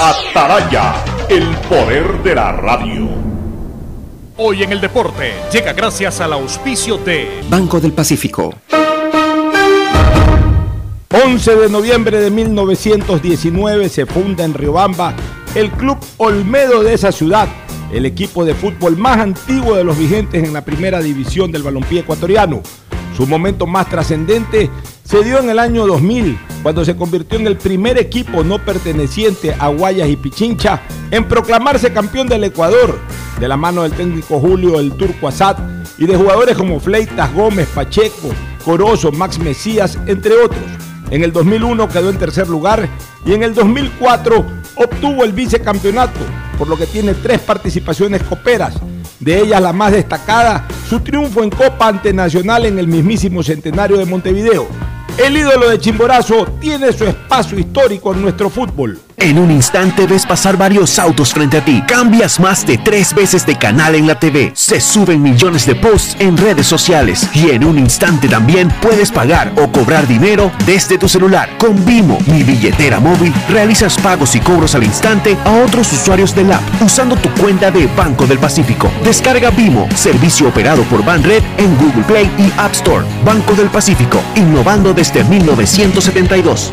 Ataraya, el poder de la radio. Hoy en el deporte llega gracias al auspicio de Banco del Pacífico. 11 de noviembre de 1919 se funda en Riobamba el Club Olmedo de esa ciudad, el equipo de fútbol más antiguo de los vigentes en la primera división del balompié ecuatoriano. Su momento más trascendente se dio en el año 2000, cuando se convirtió en el primer equipo no perteneciente a Guayas y Pichincha en proclamarse campeón del Ecuador, de la mano del técnico Julio el Turco Asad y de jugadores como Fleitas Gómez, Pacheco, Corozo, Max Mesías, entre otros. En el 2001 quedó en tercer lugar y en el 2004 obtuvo el vicecampeonato, por lo que tiene tres participaciones coperas. De ellas la más destacada, su triunfo en Copa ante Nacional en el mismísimo centenario de Montevideo. El ídolo de Chimborazo tiene su espacio histórico en nuestro fútbol. En un instante ves pasar varios autos frente a ti. Cambias más de tres veces de canal en la TV. Se suben millones de posts en redes sociales. Y en un instante también puedes pagar o cobrar dinero desde tu celular. Con Vimo, mi billetera móvil, realizas pagos y cobros al instante a otros usuarios del app usando tu cuenta de Banco del Pacífico. Descarga Vimo, servicio operado por Banred en Google Play y App Store. Banco del Pacífico, innovando desde 1972.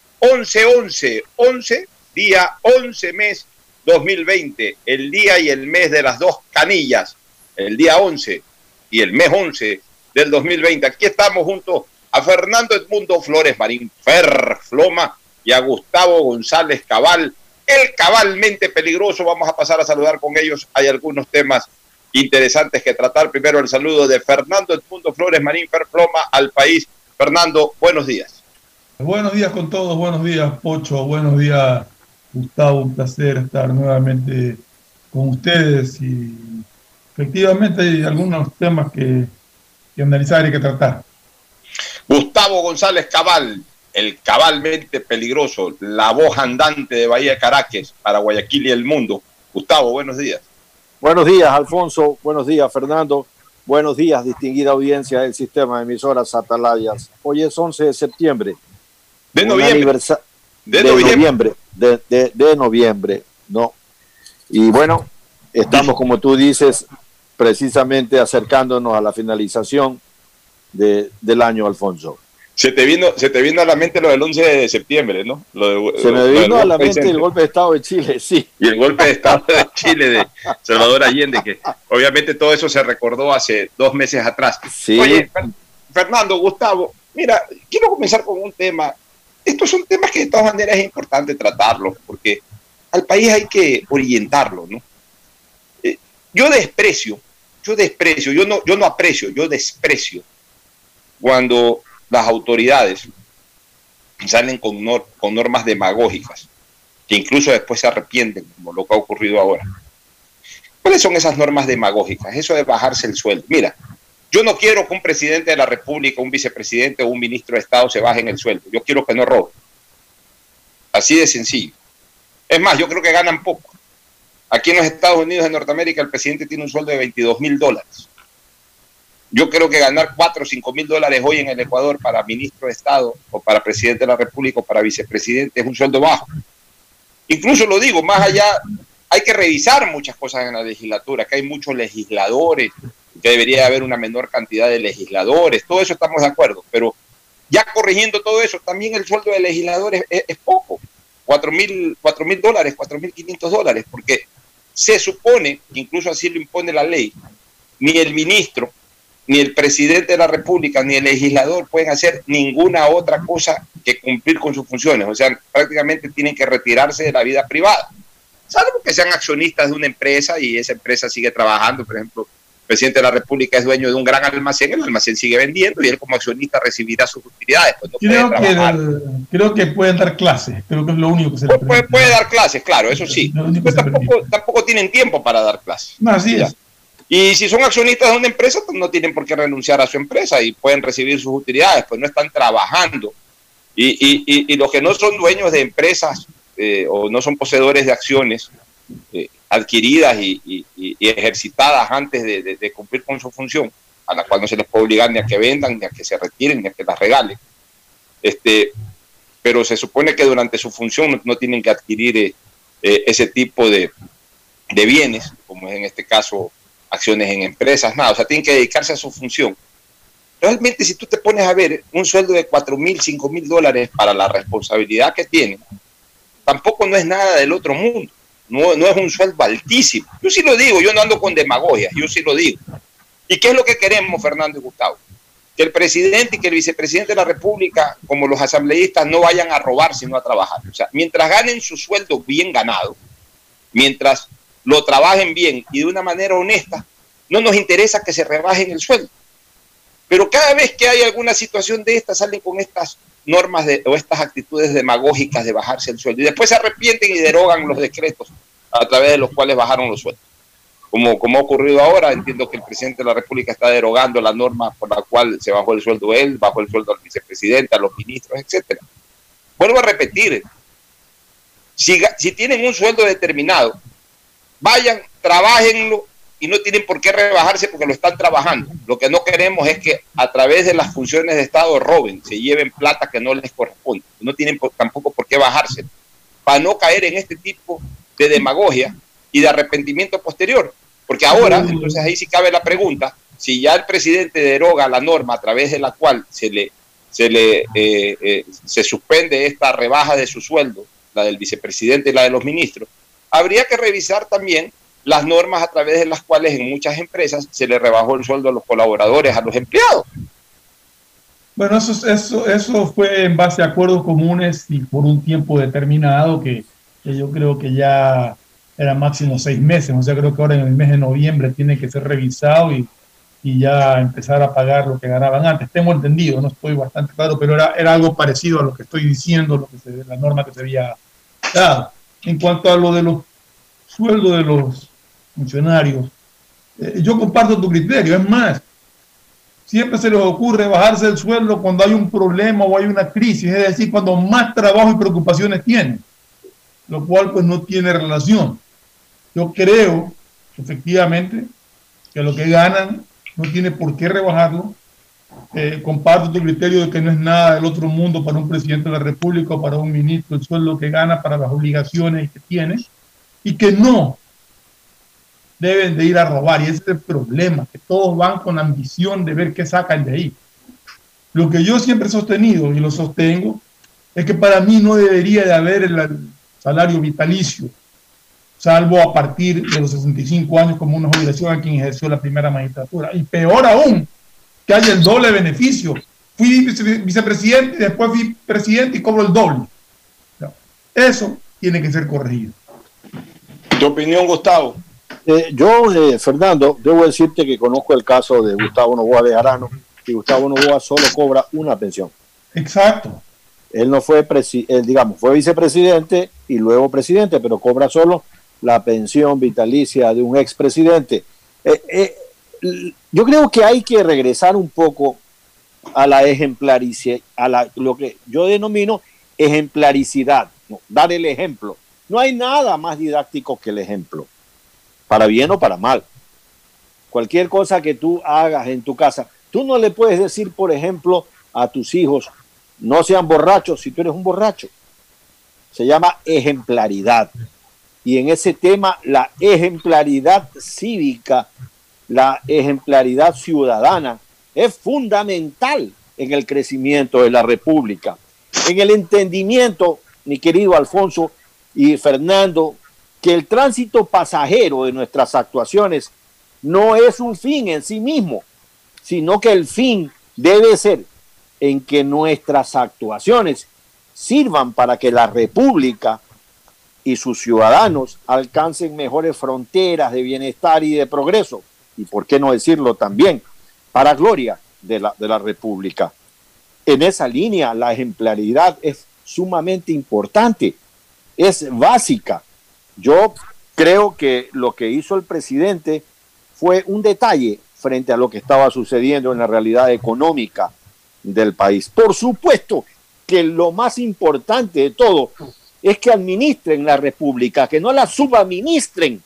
11, 11, 11, día 11, mes 2020, el día y el mes de las dos canillas, el día 11 y el mes 11 del 2020. Aquí estamos junto a Fernando Edmundo Flores Marín Fer Floma y a Gustavo González Cabal, el cabalmente peligroso. Vamos a pasar a saludar con ellos. Hay algunos temas interesantes que tratar. Primero el saludo de Fernando Edmundo Flores Marín Fer Floma al país. Fernando, buenos días. Buenos días con todos, buenos días Pocho, buenos días Gustavo, un placer estar nuevamente con ustedes y efectivamente hay algunos temas que, que analizar y que tratar. Gustavo González Cabal, el cabalmente peligroso, la voz andante de Bahía de Caracas para Guayaquil y el mundo. Gustavo, buenos días. Buenos días, Alfonso. Buenos días, Fernando. Buenos días, distinguida audiencia del sistema de emisoras Atalayas. Hoy es 11 de septiembre. De noviembre. De de, noviembre. noviembre. De, de- de noviembre, ¿no? Y bueno, estamos, como tú dices, precisamente acercándonos a la finalización de- del año, Alfonso. Se te, vino, se te vino a la mente lo del 11 de septiembre, ¿no? Lo de- Se me vino a la mente el golpe de Estado de Chile, sí. y el golpe de Estado de Chile de Salvador Allende, que obviamente todo eso se recordó hace dos meses atrás. Sí. Oye, Fer- Fernando, Gustavo, mira, quiero comenzar con un tema. Estos son temas que de todas maneras es importante tratarlos, porque al país hay que orientarlo, ¿no? Eh, yo desprecio, yo desprecio, yo no, yo no aprecio, yo desprecio cuando las autoridades salen con, nor- con normas demagógicas, que incluso después se arrepienten, como lo que ha ocurrido ahora. ¿Cuáles son esas normas demagógicas? Eso de bajarse el sueldo. Mira, yo no quiero que un presidente de la República, un vicepresidente o un ministro de Estado se bajen el sueldo. Yo quiero que no roben. Así de sencillo. Es más, yo creo que ganan poco. Aquí en los Estados Unidos de Norteamérica el presidente tiene un sueldo de 22 mil dólares. Yo creo que ganar 4 o 5 mil dólares hoy en el Ecuador para ministro de Estado o para presidente de la República o para vicepresidente es un sueldo bajo. Incluso lo digo, más allá, hay que revisar muchas cosas en la legislatura, que hay muchos legisladores, que debería haber una menor cantidad de legisladores, todo eso estamos de acuerdo, pero ya corrigiendo todo eso, también el sueldo de legisladores es, es poco, 4 mil cuatro mil dólares, 4 mil 500 dólares, porque se supone, incluso así lo impone la ley, ni el ministro, ni el presidente de la República, ni el legislador pueden hacer ninguna otra cosa que cumplir con sus funciones. O sea, prácticamente tienen que retirarse de la vida privada. Salvo que sean accionistas de una empresa y esa empresa sigue trabajando. Por ejemplo, presidente de la República es dueño de un gran almacén, el almacén sigue vendiendo y él como accionista recibirá sus utilidades. Pues no puede Creo que, el- creo que pueden dar clases, creo que es lo único que se le Puede, puede- puede dar clases, claro, eso sí. Se tampoco, tampoco tienen tiempo para dar clases. No, así es. Y si son accionistas de una empresa, pues no tienen por qué renunciar a su empresa y pueden recibir sus utilidades, pues no están trabajando. Y, y- y- y los que no son dueños de empresas eh, o no son poseedores de acciones eh, adquiridas y, ejercitadas antes de, cumplir con su función, a la cual no se les puede obligar ni a que vendan, ni a que se retiren, ni a que las regalen. Este, pero se supone que durante su función no, tienen que adquirir eh, eh, ese tipo de, bienes, como es en este caso acciones en empresas, nada, o sea, tienen que dedicarse a su función. Realmente si tú te pones a ver un sueldo de 4 mil, 5 mil dólares para la responsabilidad que tienen, tampoco no es nada del otro mundo, no, no es un sueldo altísimo. Yo sí lo digo, yo no ando con demagogia, yo sí lo digo. ¿Y qué es lo que queremos, Fernando y Gustavo? Que el presidente y que el vicepresidente de la República, como los asambleístas, no vayan a robar, sino a trabajar. O sea, mientras ganen su sueldo bien ganado, mientras lo trabajen bien y de una manera honesta, no nos interesa que se rebajen el sueldo. Pero cada vez que hay alguna situación de esta, salen con estas normas de, o estas actitudes demagógicas de bajarse el sueldo. Y después se arrepienten y derogan los decretos a través de los cuales bajaron los sueldos. Como, como ha ocurrido ahora, entiendo que el presidente de la República está derogando la norma por la cual se bajó el sueldo él, bajó el sueldo al vicepresidente, a los ministros, etcétera. Vuelvo a repetir, si, si tienen un sueldo determinado, vayan, trabajenlo y no tienen por qué rebajarse porque lo están trabajando. Lo que no queremos es que a través de las funciones de Estado roben, se lleven plata que no les corresponde. No tienen por- tampoco por qué bajarse para no caer en este tipo de demagogia y de arrepentimiento posterior. Porque ahora, entonces ahí sí cabe la pregunta, si ya el presidente deroga la norma a través de la cual se le, se le eh, eh, se suspende esta rebaja de su sueldo, la del vicepresidente y la de los ministros, habría que revisar también las normas a través de las cuales en muchas empresas se le rebajó el sueldo a los colaboradores, a los empleados. Bueno, eso, eso, eso fue en base a acuerdos comunes y por un tiempo determinado que, que yo creo que ya era máximo seis meses. O sea, creo que ahora en el mes de noviembre tiene que ser revisado y, y ya empezar a pagar lo que ganaban antes. Tengo entendido, no estoy bastante claro, pero era, era algo parecido a lo que estoy diciendo, lo que se, la norma que se había dado. En cuanto a lo de los sueldos de los funcionarios, eh, yo comparto tu criterio. Es más, siempre se les ocurre bajarse el sueldo cuando hay un problema o hay una crisis, es decir, cuando más trabajo y preocupaciones tienen, lo cual pues no tiene relación. Yo creo, efectivamente, que lo que ganan no tiene por qué rebajarlo. Eh, comparto tu criterio de que no es nada del otro mundo para un presidente de la República o para un ministro el sueldo que gana para las obligaciones que tiene y que no deben de ir a robar. Y ese es el problema, que todos van con ambición de ver qué sacan de ahí. Lo que yo siempre he sostenido y lo sostengo es que para mí no debería de haber el salario vitalicio, salvo a partir de los 65 años como una jubilación a quien ejerció la primera magistratura. Y peor aún, que haya el doble beneficio. Fui vicepresidente, después fui presidente y cobro el doble. Eso tiene que ser corregido. ¿Tu opinión, Gustavo? Eh, yo, eh, Fernando, debo decirte que conozco el caso de Gustavo Novoa de Arano y Gustavo Novoa solo cobra una pensión. Exacto. Él no fue, él, digamos, fue vicepresidente y luego presidente, pero cobra solo la pensión vitalicia de un expresidente. Eh, yo creo que hay que regresar un poco a la ejemplaricidad, a la, lo que yo denomino ejemplaricidad, dar el ejemplo. No hay nada más didáctico que el ejemplo para bien o para mal. Cualquier cosa que tú hagas en tu casa, tú no le puedes decir, por ejemplo, a tus hijos, no sean borrachos si tú eres un borracho. Se llama ejemplaridad. Y en ese tema, la ejemplaridad cívica, la ejemplaridad ciudadana, es fundamental en el crecimiento de la República. En el entendimiento, mi querido Alfonso y Fernando, que el tránsito pasajero de nuestras actuaciones no es un fin en sí mismo, sino que el fin debe ser en que nuestras actuaciones sirvan para que la República y sus ciudadanos alcancen mejores fronteras de bienestar y de progreso, y por qué no decirlo también, para gloria de la, de la República. En esa línea, la ejemplaridad es sumamente importante, es básica yo creo que lo que hizo el presidente fue un detalle frente a lo que estaba sucediendo en la realidad económica del país. Por supuesto que lo más importante de todo es que administren la república, que no la subadministren,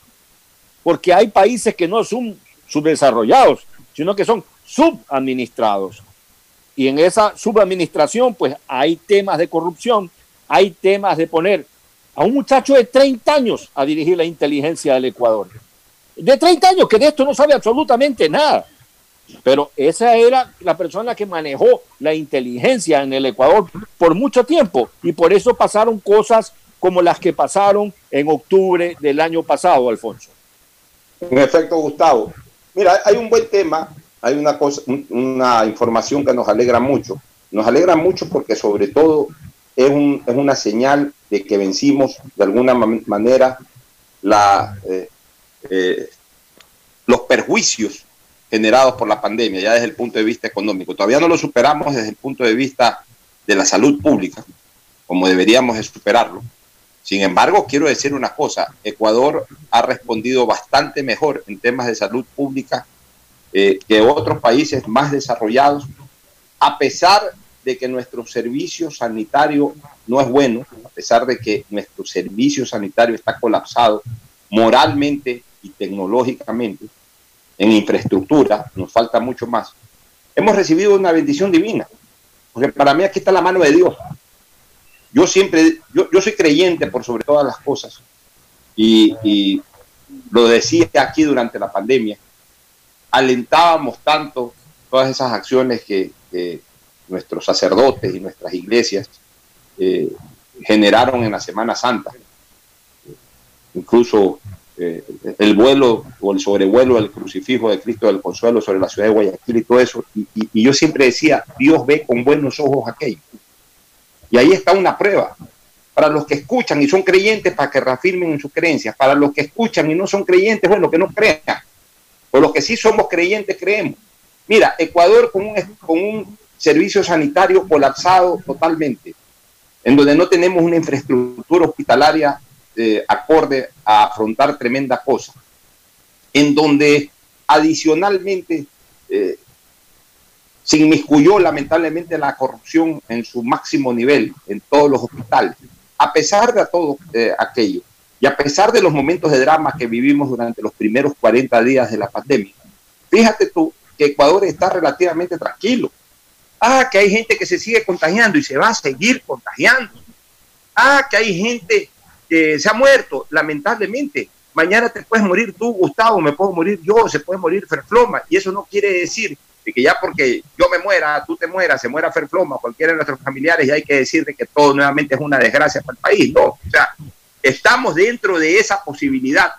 porque hay países que no son subdesarrollados, sino que son subadministrados. Y en esa subadministración, pues hay temas de corrupción, hay temas de poner a un muchacho de 30 años a dirigir la inteligencia del Ecuador. De 30 años, que de esto no sabe absolutamente nada. Pero esa era la persona que manejó la inteligencia en el Ecuador por mucho tiempo. Y por eso pasaron cosas como las que pasaron en octubre del año pasado, Alfonso. En efecto, Gustavo. Mira, hay un buen tema, hay una cosa, una información que nos alegra mucho. Nos alegra mucho porque sobre todo es, un, es una señal de que vencimos de alguna manera la, eh, eh, los perjuicios generados por la pandemia, ya desde el punto de vista económico. Todavía no lo superamos desde el punto de vista de la salud pública, como deberíamos de superarlo. Sin embargo, quiero decir una cosa, Ecuador ha respondido bastante mejor en temas de salud pública eh, que otros países más desarrollados, a pesar de que nuestro servicio sanitario no es bueno, a pesar de que nuestro servicio sanitario está colapsado moralmente y tecnológicamente, en infraestructura, nos falta mucho más. Hemos recibido una bendición divina, porque para mí aquí está la mano de Dios. Yo siempre, yo, yo soy creyente por sobre todas las cosas, y, lo decía aquí durante la pandemia, alentábamos tanto todas esas acciones que, que, nuestros sacerdotes y nuestras iglesias eh, generaron en la Semana Santa. Incluso eh, el vuelo o el sobrevuelo del crucifijo de Cristo del Consuelo sobre la ciudad de Guayaquil y todo eso. Y, yo siempre decía, Dios ve con buenos ojos aquello. Y ahí está una prueba. Para los que escuchan y son creyentes, para que reafirmen en sus creencias. Para los que escuchan y no son creyentes, bueno, que no crean. Por los que sí somos creyentes, creemos. Mira, Ecuador con un, con un servicio sanitario colapsado totalmente, en donde no tenemos una infraestructura hospitalaria eh, acorde a afrontar tremenda cosa, en donde adicionalmente eh, se inmiscuyó lamentablemente la corrupción en su máximo nivel en todos los hospitales. A pesar de todo eh, aquello y a pesar de los momentos de drama que vivimos durante los primeros 40 días de la pandemia, fíjate tú que Ecuador está relativamente tranquilo. Ah, que hay gente que se sigue contagiando y se va a seguir contagiando. Ah, que hay gente que se ha muerto, lamentablemente. Mañana te puedes morir tú, Gustavo, me puedo morir yo, se puede morir Ferfloma. Y eso no quiere decir que ya porque yo me muera, tú te mueras, se muera Ferfloma, cualquiera de nuestros familiares, y hay que decir que todo nuevamente es una desgracia para el país. No, o sea, estamos dentro de esa posibilidad,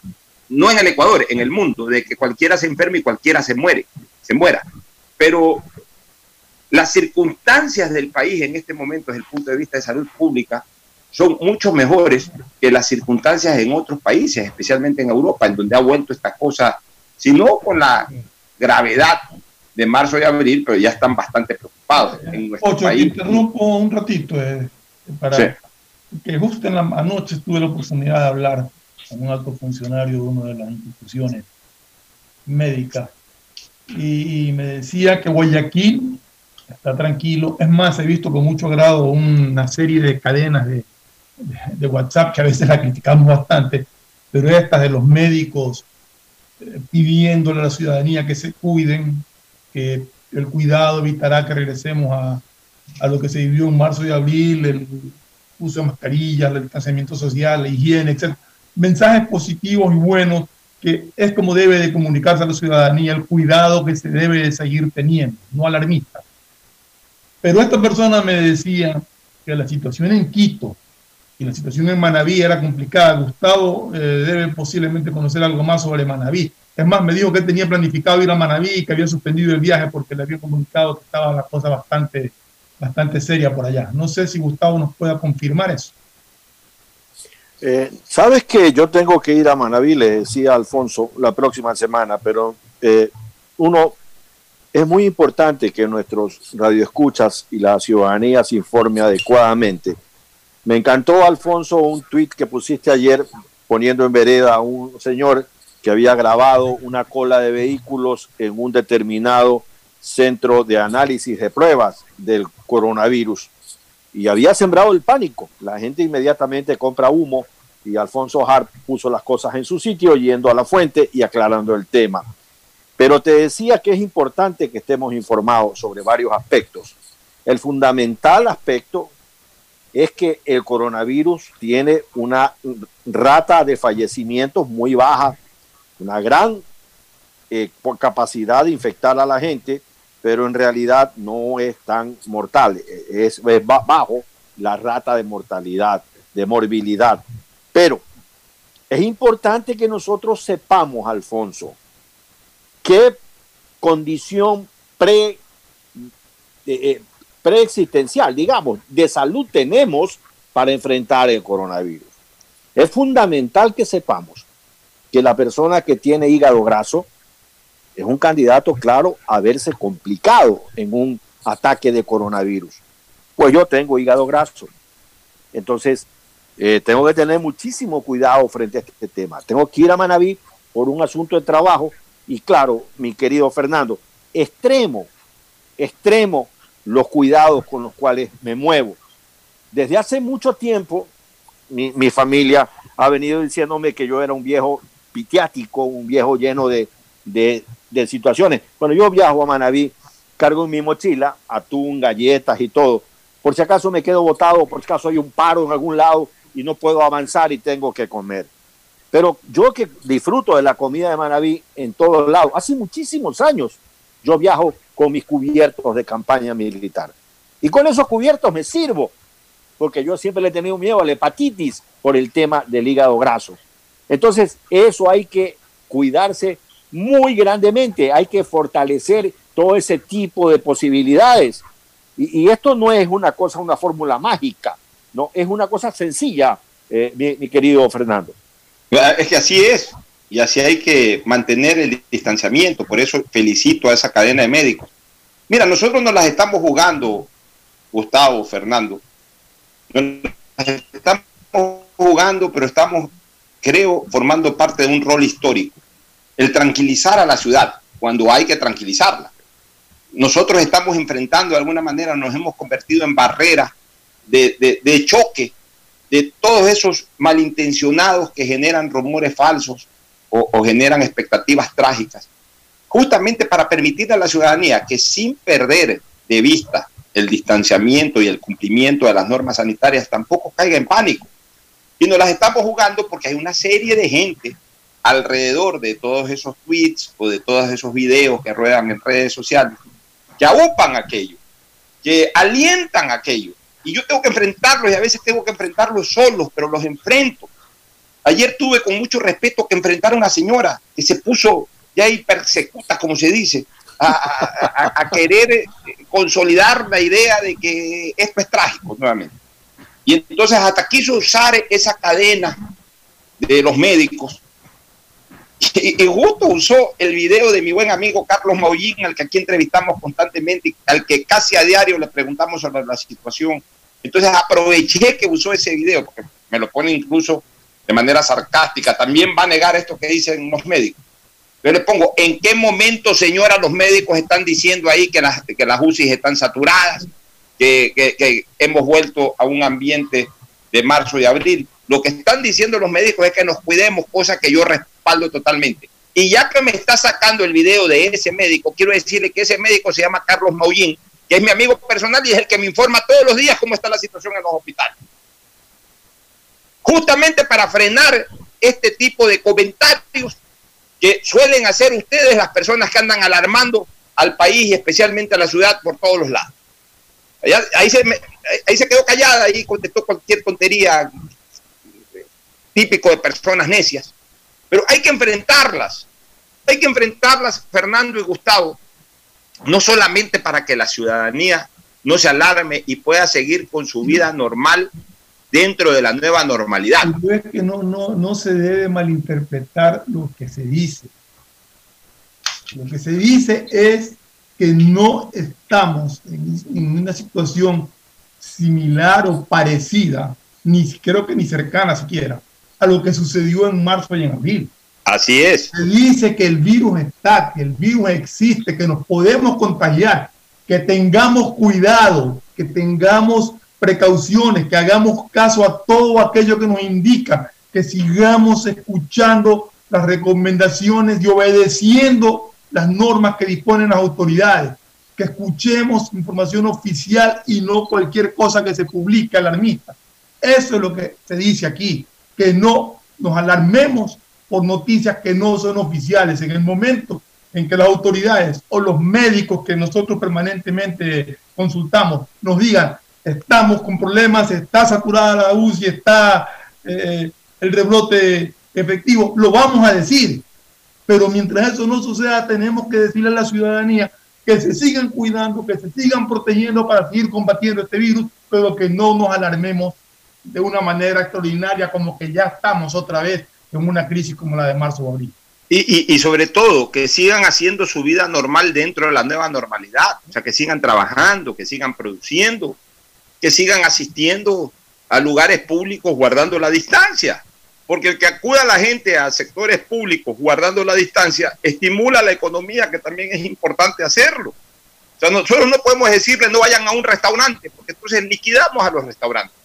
no en el Ecuador, en el mundo, de que cualquiera se enferme y cualquiera se muere, se muera. Pero las circunstancias del país en este momento, desde el punto de vista de salud pública, son mucho mejores que las circunstancias en otros países, especialmente en Europa, en donde ha vuelto esta cosa, si no con la gravedad de marzo y abril, pero ya están bastante preocupados en nuestro Ocho, país. te interrumpo un ratito eh, para Sí. que justo en la anoche tuve la oportunidad de hablar con un alto funcionario de una de las instituciones médicas y, me decía que Guayaquil está tranquilo. Es más, he visto con mucho agrado una serie de cadenas de, de, WhatsApp que a veces la criticamos bastante, pero estas de los médicos eh, pidiéndole a la ciudadanía que se cuiden, que el cuidado evitará que regresemos a, a lo que se vivió en marzo y abril, el uso de mascarillas, el distanciamiento social, la higiene, etc. Mensajes positivos y buenos que es como debe de comunicarse a la ciudadanía, el cuidado que se debe de seguir teniendo, no alarmista. Pero esta persona me decía que la situación en Quito y la situación en Manabí era complicada. Gustavo eh, debe posiblemente conocer algo más sobre Manabí. Es más, me dijo que él tenía planificado ir a Manabí y que había suspendido el viaje porque le había comunicado que estaba la cosa bastante, bastante seria por allá. No sé si Gustavo nos pueda confirmar eso. Eh, Sabes que yo tengo que ir a Manaví, le decía Alfonso, la próxima semana, pero eh, uno es muy importante que nuestros radioescuchas y la ciudadanía se informe adecuadamente. Me encantó, Alfonso, un tuit que pusiste ayer poniendo en vereda a un señor que había grabado una cola de vehículos en un determinado centro de análisis de pruebas del coronavirus y había sembrado el pánico. La gente inmediatamente compra humo y Alfonso Harp puso las cosas en su sitio yendo a la fuente y aclarando el tema. Pero te decía que es importante que estemos informados sobre varios aspectos. El fundamental aspecto es que el coronavirus tiene una rata de fallecimientos muy baja, una gran eh, capacidad de infectar a la gente, pero en realidad no es tan mortal, es, es bajo la rata de mortalidad, de morbilidad. Pero es importante que nosotros sepamos, Alfonso, qué condición pre, eh, preexistencial, digamos, de salud tenemos para enfrentar el coronavirus. Es fundamental que sepamos que la persona que tiene hígado graso es un candidato claro a verse complicado en un ataque de coronavirus. Pues yo tengo hígado graso. Entonces, eh, tengo que tener muchísimo cuidado frente a este tema. Tengo que ir a Manaví por un asunto de trabajo y claro, mi querido Fernando, extremo, extremo los cuidados con los cuales me muevo. Desde hace mucho tiempo, mi, mi familia ha venido diciéndome que yo era un viejo pitiático, un viejo lleno de, de, de situaciones. Bueno, yo viajo a Manaví, cargo en mi mochila atún, galletas y todo. Por si acaso me quedo botado, por si acaso hay un paro en algún lado y no puedo avanzar y tengo que comer. Pero yo que disfruto de la comida de Manaví en todos lados, hace muchísimos años yo viajo con mis cubiertos de campaña militar. Y con esos cubiertos me sirvo, porque yo siempre le he tenido miedo a la hepatitis por el tema del hígado graso. Entonces, eso hay que cuidarse muy grandemente, hay que fortalecer todo ese tipo de posibilidades. Y, esto no es una cosa, una fórmula mágica, no, es una cosa sencilla, eh, mi querido Fernando. Es que así es, y así hay que mantener el distanciamiento. Por eso felicito a esa cadena de médicos. Mira, nosotros nos las estamos jugando, Gustavo, Fernando. Las estamos jugando, pero estamos, creo, formando parte de un rol histórico. El tranquilizar a la ciudad cuando hay que tranquilizarla. nosotros estamos enfrentando de alguna manera, nos hemos convertido en barrera de, de, de choque de todos esos malintencionados que generan rumores falsos o, generan expectativas trágicas, justamente para permitir a la ciudadanía que sin perder de vista el distanciamiento y el cumplimiento de las normas sanitarias tampoco caiga en pánico. Y nos las estamos jugando porque hay una serie de gente alrededor de todos esos tweets o de todos esos videos que ruedan en redes sociales que aupan aquello, que alientan aquello. Y yo tengo que enfrentarlos y a veces tengo que enfrentarlos solos, pero los enfrento. Ayer tuve con mucho respeto que enfrentar a una señora que se puso ya hipersecuta, como se dice, a, querer eh, consolidar la idea de que esto es trágico nuevamente. Y entonces hasta quiso usar esa cadena de los médicos. Y, y justo usó el video de mi buen amigo Carlos Maullín, al que aquí entrevistamos constantemente, al que casi a diario le preguntamos sobre la situación. Entonces aproveché que usó ese video, porque me lo pone incluso de manera sarcástica. También va a negar esto que dicen los médicos. Yo le pongo, ¿en qué momento, señora, los médicos están diciendo ahí que las, que las UCIs están saturadas, que hemos vuelto a un ambiente de marzo y abril? Lo que están diciendo los médicos es que nos cuidemos, cosa que yo respaldo totalmente. Y ya que me está sacando el video de ese médico, quiero decirle que ese médico se llama Carlos Maullín, que es mi amigo personal y es el que me informa todos los días cómo está la situación en los hospitales. Justamente para frenar este tipo de comentarios que suelen hacer ustedes las personas que andan alarmando al país y especialmente a la ciudad por todos los lados. Allá- ahí, se, ahí se quedó callada y contestó cualquier tontería típico de personas necias. Pero hay que enfrentarlas. Hay que enfrentarlas, Fernando y Gustavo, no solamente para que la ciudadanía no se alarme y pueda seguir con su vida normal dentro de la nueva normalidad. Que no, no, no se debe malinterpretar lo que se dice. Lo que se dice es que no estamos en, en una situación similar o parecida, ni creo que ni cercana siquiera, a lo que sucedió en marzo y en abril. Así es. Se dice que el virus está, que el virus existe, que nos podemos contagiar, que tengamos cuidado, que tengamos precauciones, que hagamos caso a todo aquello que nos indica, que sigamos escuchando las recomendaciones y obedeciendo las normas que disponen las autoridades, que escuchemos información oficial y no cualquier cosa que se publique alarmista. Eso es lo que se dice aquí, que no nos alarmemos por noticias que no son oficiales. En el momento en que las autoridades o los médicos que nosotros permanentemente consultamos nos digan, estamos con problemas, está saturada la UCI, está eh, el rebrote efectivo, lo vamos a decir. Pero mientras eso no suceda, tenemos que decirle a la ciudadanía que se sigan cuidando, que se sigan protegiendo para seguir combatiendo este virus, pero que no nos alarmemos de una manera extraordinaria, como que ya estamos otra vez en una crisis como la de marzo o abril. Y, y, sobre todo, que sigan haciendo su vida normal dentro de la nueva normalidad. O sea, que sigan trabajando, que sigan produciendo, que sigan asistiendo a lugares públicos guardando la distancia. Porque el que acuda la gente a sectores públicos guardando la distancia estimula la economía, que también es importante hacerlo. O sea, nosotros no podemos decirle no vayan a un restaurante, porque entonces liquidamos a los restaurantes.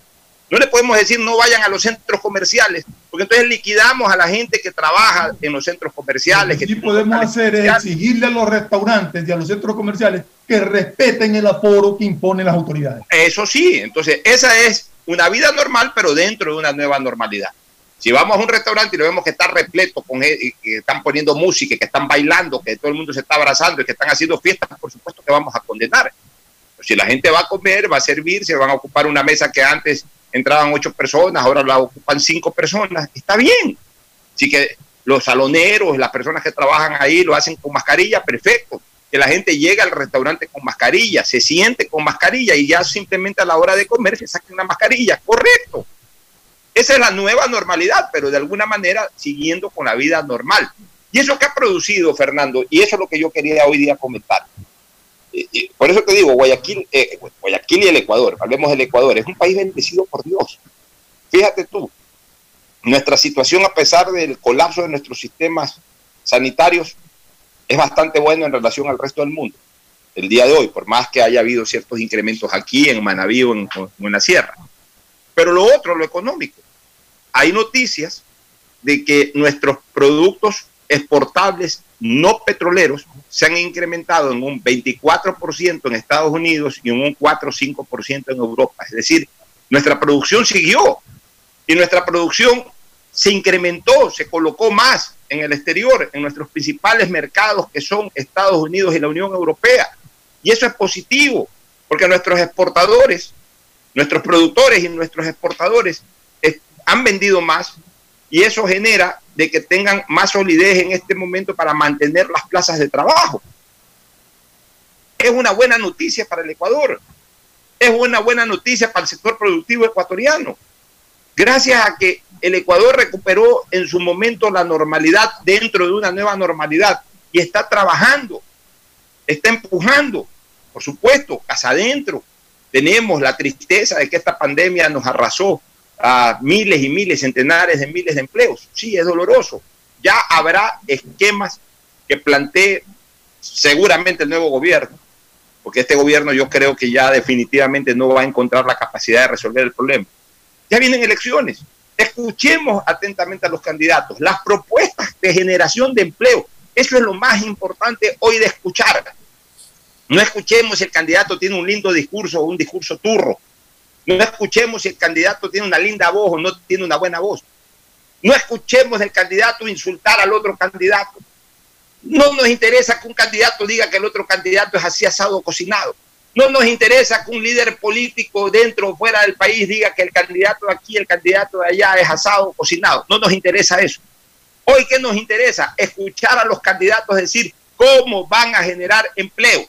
No le podemos decir no vayan a los centros comerciales, porque entonces liquidamos a la gente que trabaja en los centros comerciales. Lo que que sí podemos hacer es exigirle a los restaurantes y a los centros comerciales que respeten el aforo que imponen las autoridades. Eso sí, entonces esa es una vida normal, pero dentro de una nueva normalidad. Si vamos a un restaurante y lo vemos que está repleto, con, que están poniendo música, que están bailando, que todo el mundo se está abrazando y que están haciendo fiestas, por supuesto que vamos a condenar. Pero si la gente va a comer, va a servir, se van a ocupar una mesa que antes entraban ocho personas, ahora la ocupan cinco personas, está bien. Así que los saloneros, las personas que trabajan ahí lo hacen con mascarilla, perfecto. Que la gente llegue al restaurante con mascarilla, se siente con mascarilla y ya simplemente a la hora de comer se saque una mascarilla, correcto. Esa es la nueva normalidad, pero de alguna manera siguiendo con la vida normal. Y eso que ha producido, Fernando, y eso es lo que yo quería hoy día comentar. Por eso te digo, Guayaquil, eh, Guayaquil y el Ecuador, hablemos del Ecuador, es un país bendecido por Dios. Fíjate tú, nuestra situación a pesar del colapso de nuestros sistemas sanitarios es bastante buena en relación al resto del mundo. el día de hoy, por más que haya habido ciertos incrementos aquí en Manaví o en la sierra. Pero lo otro, lo económico. Hay noticias de que nuestros productos exportables no petroleros se han incrementado en un 24% en Estados Unidos y en un 4 o 5% en Europa. Es decir, nuestra producción siguió y nuestra producción se incrementó, se colocó más en el exterior, en nuestros principales mercados que son Estados Unidos y la Unión Europea. Y eso es positivo, porque nuestros exportadores, nuestros productores y nuestros exportadores eh, han vendido más y eso genera de que tengan más solidez en este momento para mantener las plazas de trabajo. Es una buena noticia para el Ecuador. Es una buena noticia para el sector productivo ecuatoriano. Gracias a que el Ecuador recuperó en su momento la normalidad dentro de una nueva normalidad y está trabajando, está empujando. Por supuesto, casa adentro, tenemos la tristeza de que esta pandemia nos arrasó a miles y miles, centenares de miles de empleos. Sí, es doloroso. Ya habrá esquemas que plantee seguramente el nuevo gobierno, porque este gobierno yo creo que ya definitivamente no va a encontrar la capacidad de resolver el problema. Ya vienen elecciones. Escuchemos atentamente a los candidatos, las propuestas de generación de empleo. Eso es lo más importante hoy de escuchar. No escuchemos si el candidato tiene un lindo discurso o un discurso turro. No escuchemos si el candidato tiene una linda voz o no tiene una buena voz. No escuchemos del candidato insultar al otro candidato. No nos interesa que un candidato diga que el otro candidato es así asado o cocinado. No nos interesa que un líder político dentro o fuera del país diga que el candidato de aquí, el candidato de allá es asado o cocinado. No nos interesa eso. Hoy, ¿qué nos interesa? Escuchar a los candidatos decir cómo van a generar empleo.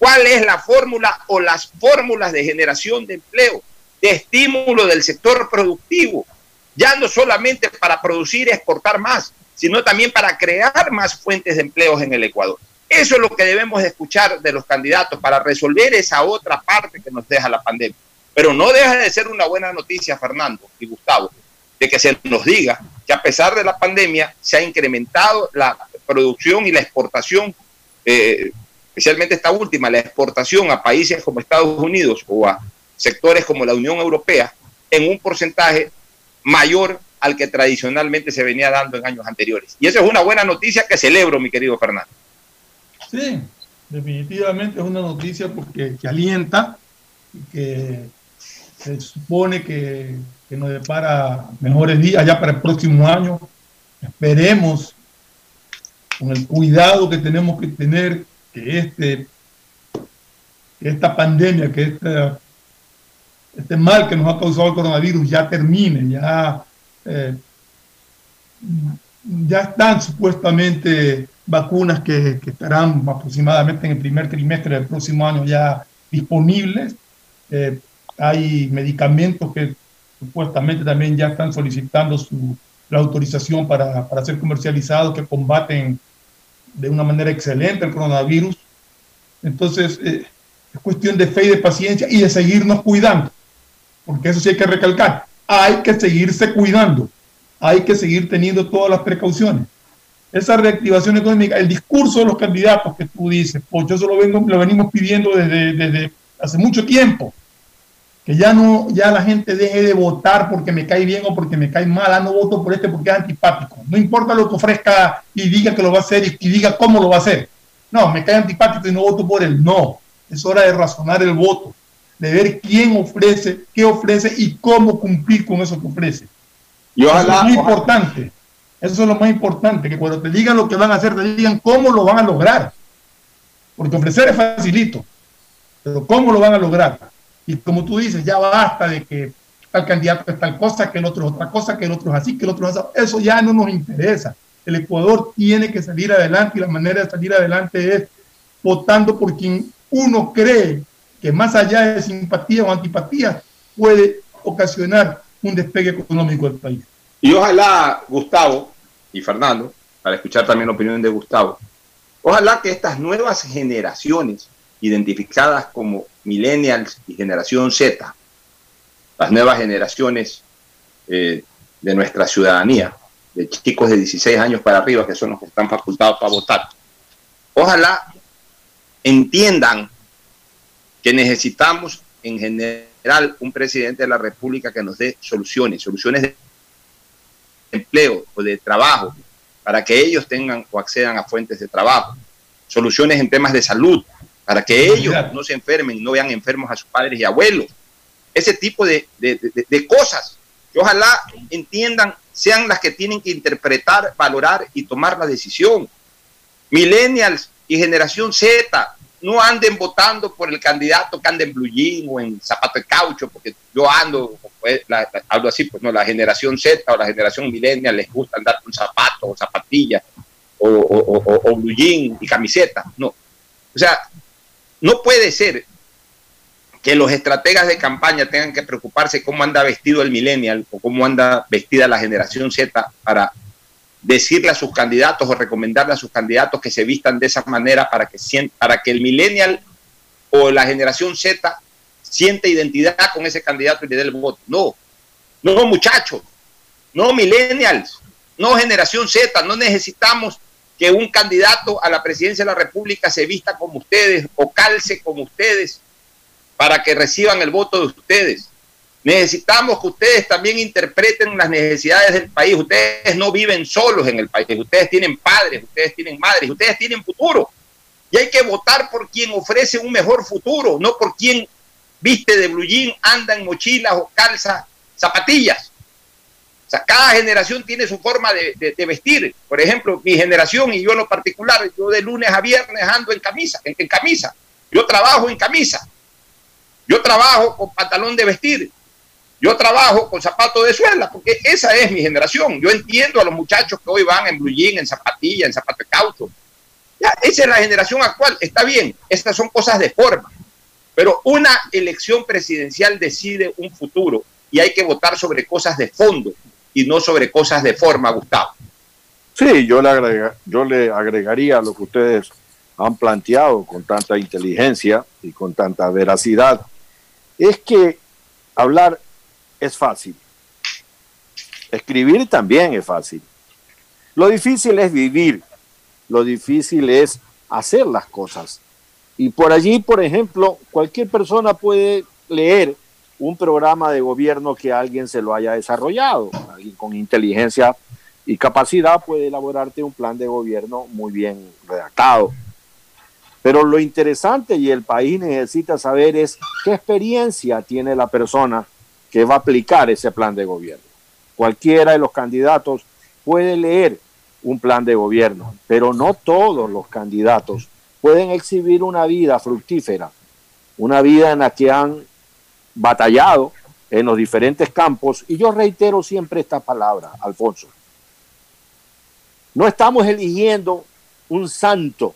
¿Cuál es la fórmula o las fórmulas de generación de empleo, de estímulo del sector productivo? Ya no solamente para producir y exportar más, sino también para crear más fuentes de empleos en el Ecuador. Eso es lo que debemos escuchar de los candidatos para resolver esa otra parte que nos deja la pandemia. Pero no deja de ser una buena noticia, Fernando y Gustavo, de que se nos diga que a pesar de la pandemia se ha incrementado la producción y la exportación, eh, especialmente esta última, la exportación a países como Estados Unidos o a sectores como la Unión Europea, en un porcentaje mayor al que tradicionalmente se venía dando en años anteriores. Y eso es una buena noticia que celebro, mi querido Fernando. Sí, definitivamente es una noticia porque que alienta y que se supone que, que nos depara mejores días ya para el próximo año. Esperemos, con el cuidado que tenemos que tener, que este que esta pandemia, que este, este mal que nos ha causado el coronavirus ya termine, ya, eh, ya están supuestamente vacunas que, que, estarán aproximadamente en el primer trimestre del próximo año ya disponibles. Eh, hay medicamentos que supuestamente también ya están solicitando su, la autorización para, para ser comercializados que combaten de una manera excelente el coronavirus. Entonces, eh, es cuestión de fe y de paciencia y de seguirnos cuidando, porque eso sí hay que recalcar. Hay que seguirse cuidando, hay que seguir teniendo todas las precauciones esa reactivación económica, el discurso de los candidatos que tú dices, pues eso lo, vengo, lo venimos pidiendo desde, desde hace mucho tiempo, que ya no, ya la gente deje de votar porque me cae bien o porque me cae mal, ah, no voto por este porque es antipático, no importa lo que ofrezca y diga que lo va a hacer y, y diga cómo lo va a hacer, no, me cae antipático y no voto por él, no, es hora de razonar el voto, de ver quién ofrece, qué ofrece y cómo cumplir con eso que ofrece. Y ojalá, eso es muy ojalá. importante. Eso es lo más importante, que cuando te digan lo que van a hacer, te digan cómo lo van a lograr. Porque ofrecer es facilito, pero cómo lo van a lograr. Y como tú dices, ya basta de que tal candidato es tal cosa, que el otro es otra cosa, que el otro es así, que el otro es así. Eso ya no nos interesa. El Ecuador tiene que salir adelante y la manera de salir adelante es votando por quien uno cree que más allá de simpatía o antipatía puede ocasionar un despegue económico del país. Y ojalá, Gustavo y Fernando, para escuchar también la opinión de Gustavo, ojalá que estas nuevas generaciones, identificadas como millennials y generación Z, las nuevas generaciones eh, de nuestra ciudadanía, de chicos de 16 años para arriba, que son los que están facultados para votar, ojalá entiendan que necesitamos en general un presidente de la República que nos dé soluciones, soluciones de empleo o de trabajo, para que ellos tengan o accedan a fuentes de trabajo, soluciones en temas de salud, para que ellos no se enfermen, no vean enfermos a sus padres y abuelos. Ese tipo de, de cosas que ojalá entiendan, sean las que tienen que interpretar, valorar y tomar la decisión. Millennials y generación Z, no anden votando por el candidato que ande en blue jean o en zapato de caucho, porque yo ando, pues, hablo así, pues no, la generación Z o la generación millennial les gusta andar con zapatos o zapatillas o, o, blue jean y camiseta, no. O sea, no puede ser que los estrategas de campaña tengan que preocuparse cómo anda vestido el millennial o cómo anda vestida la generación Z para decirle a sus candidatos o recomendarle a sus candidatos que se vistan de esa manera para que, para que el millennial o la generación Z siente identidad con ese candidato y le dé el voto. No, no muchachos, no millennials, no generación Z, no necesitamos que un candidato a la presidencia de la República se vista como ustedes o calce como ustedes para que reciban el voto de ustedes. Necesitamos que ustedes también interpreten las necesidades del país. Ustedes no viven solos en el país. Ustedes tienen padres, ustedes tienen madres, ustedes tienen futuro. Y hay que votar por quien ofrece un mejor futuro, no por quien viste de blue anda en mochilas o calza zapatillas. O sea, cada generación tiene su forma de, vestir. Por ejemplo, mi generación y yo en lo particular, yo de lunes a viernes ando en camisa, en camisa. Yo trabajo en camisa. Yo trabajo con pantalón de vestir. Yo trabajo con zapatos de suela, porque esa es mi generación. Yo entiendo a los muchachos que hoy van en blue jean, en zapatilla, en zapato de caucho. Esa es la generación actual. Está bien, estas son cosas de forma. Pero una elección presidencial decide un futuro y hay que votar sobre cosas de fondo y no sobre cosas de forma, Gustavo. Sí, yo le, agrega, yo le agregaría lo que ustedes han planteado con tanta inteligencia y con tanta veracidad, es que hablar es fácil. Escribir también es fácil. Lo difícil es vivir. Lo difícil es hacer las cosas. Y por allí, por ejemplo, cualquier persona puede leer un programa de gobierno que alguien se lo haya desarrollado. Alguien con inteligencia y capacidad puede elaborarte un plan de gobierno muy bien redactado. Pero lo interesante y el país necesita saber es qué experiencia tiene la persona que va a aplicar ese plan de gobierno. Cualquiera de los candidatos puede leer un plan de gobierno, pero no todos los candidatos pueden exhibir una vida fructífera, una vida en la que han batallado en los diferentes campos. Y yo reitero siempre esta palabra, Alfonso. No estamos eligiendo un santo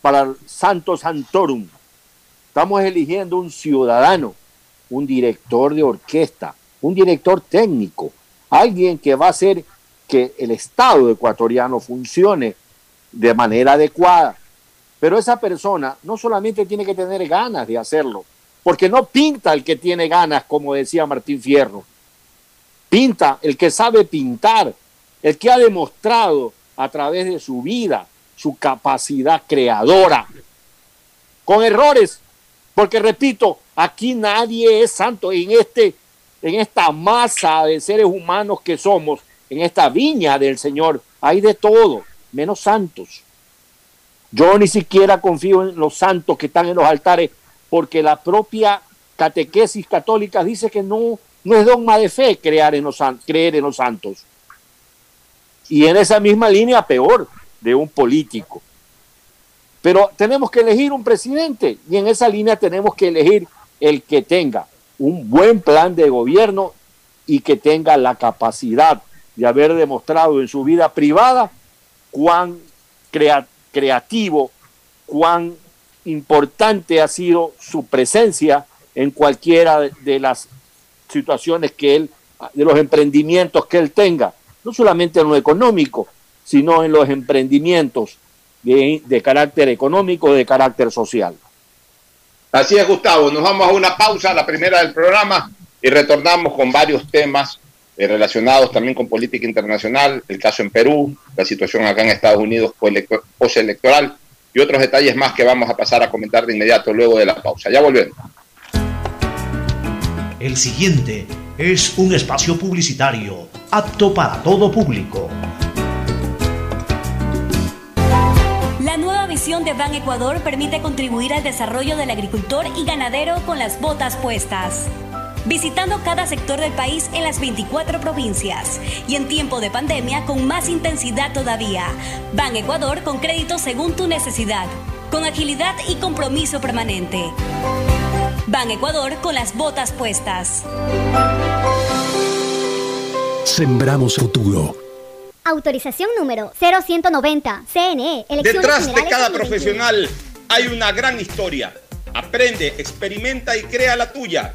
para el Santo Santorum. Estamos eligiendo un ciudadano un director de orquesta, un director técnico, alguien que va a hacer que el Estado ecuatoriano funcione de manera adecuada. Pero esa persona no solamente tiene que tener ganas de hacerlo, porque no pinta el que tiene ganas, como decía Martín Fierro. Pinta el que sabe pintar, el que ha demostrado a través de su vida su capacidad creadora. Con errores, porque repito, aquí nadie es santo en este en esta masa de seres humanos que somos, en esta viña del Señor, hay de todo, menos santos. Yo ni siquiera confío en los santos que están en los altares, porque la propia catequesis católica dice que no, no es dogma de fe creer en, los, creer en los santos. Y en esa misma línea, peor, de un político. Pero tenemos que elegir un presidente y en esa línea tenemos que elegir el que tenga un buen plan de gobierno y que tenga la capacidad de haber demostrado en su vida privada cuán creativo, cuán importante ha sido su presencia en cualquiera de las situaciones que él, de los emprendimientos que él tenga, no solamente en lo económico, sino en los emprendimientos de, carácter económico, de carácter social. Así es, Gustavo. Nos vamos a una pausa, la primera del programa, y retornamos con varios temas eh, relacionados también con política internacional, el caso en Perú, la situación acá en Estados Unidos postelectoral y otros detalles más que vamos a pasar a comentar de inmediato luego de la pausa. Ya volvemos. El siguiente es un espacio publicitario apto para todo público. La nueva visión de Ban Ecuador permite contribuir al desarrollo del agricultor y ganadero con las botas puestas. Visitando cada sector del país en las 24 provincias y en tiempo de pandemia con más intensidad todavía. Ban Ecuador con crédito según tu necesidad, con agilidad y compromiso permanente. Ban Ecuador con las botas puestas. Sembramos futuro. Autorización número 0190. CNE. Elecciones Detrás de cada 2021. profesional hay una gran historia. Aprende, experimenta y crea la tuya.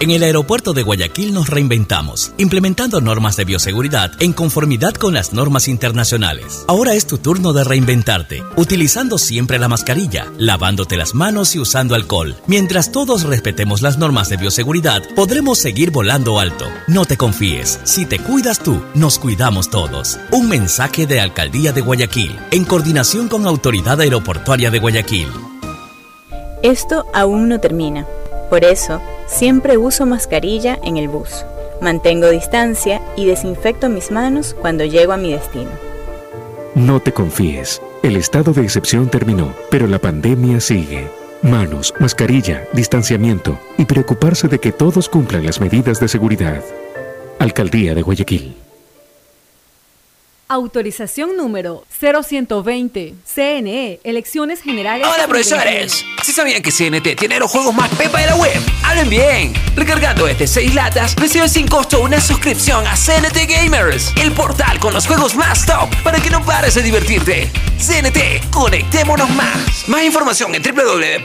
En el aeropuerto de Guayaquil nos reinventamos, implementando normas de bioseguridad en conformidad con las normas internacionales. Ahora es tu turno de reinventarte, utilizando siempre la mascarilla, lavándote las manos y usando alcohol. Mientras todos respetemos las normas de bioseguridad, podremos seguir volando alto. No te confíes, si te cuidas tú, nos cuidamos todos. Un mensaje de Alcaldía de Guayaquil, en coordinación con Autoridad Aeroportuaria de Guayaquil. Esto aún no termina. Por eso, siempre uso mascarilla en el bus. Mantengo distancia y desinfecto mis manos cuando llego a mi destino. No te confíes. El estado de excepción terminó, pero la pandemia sigue. Manos, mascarilla, distanciamiento y preocuparse de que todos cumplan las medidas de seguridad. Alcaldía de Guayaquil. Autorización número 0120. CNE, Elecciones Generales. Hola 2021. profesores, ¿sí sabían que CNT tiene los juegos más pepa de la web? ¡Hablen bien! Recargando este 6 latas, recibes sin costo una suscripción a CNT Gamers, el portal con los juegos más top para que no pares de divertirte. CNT, conectémonos más. Más información en www.cnt.com.es.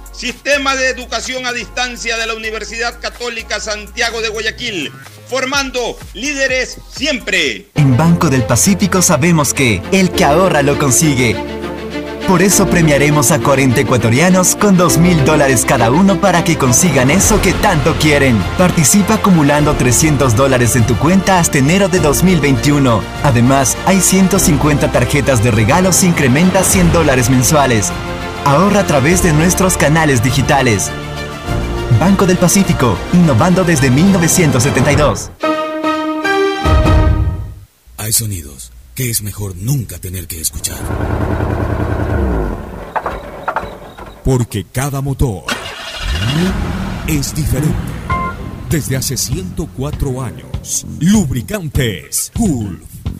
Sistema de Educación a Distancia de la Universidad Católica Santiago de Guayaquil, formando líderes siempre. En Banco del Pacífico sabemos que el que ahorra lo consigue. Por eso premiaremos a 40 ecuatorianos con 2 mil dólares cada uno para que consigan eso que tanto quieren. Participa acumulando 300 dólares en tu cuenta hasta enero de 2021. Además, hay 150 tarjetas de regalos e incrementa 100 dólares mensuales. Ahorra a través de nuestros canales digitales. Banco del Pacífico, innovando desde 1972. Hay sonidos que es mejor nunca tener que escuchar. Porque cada motor es diferente. Desde hace 104 años, Lubricantes Gulf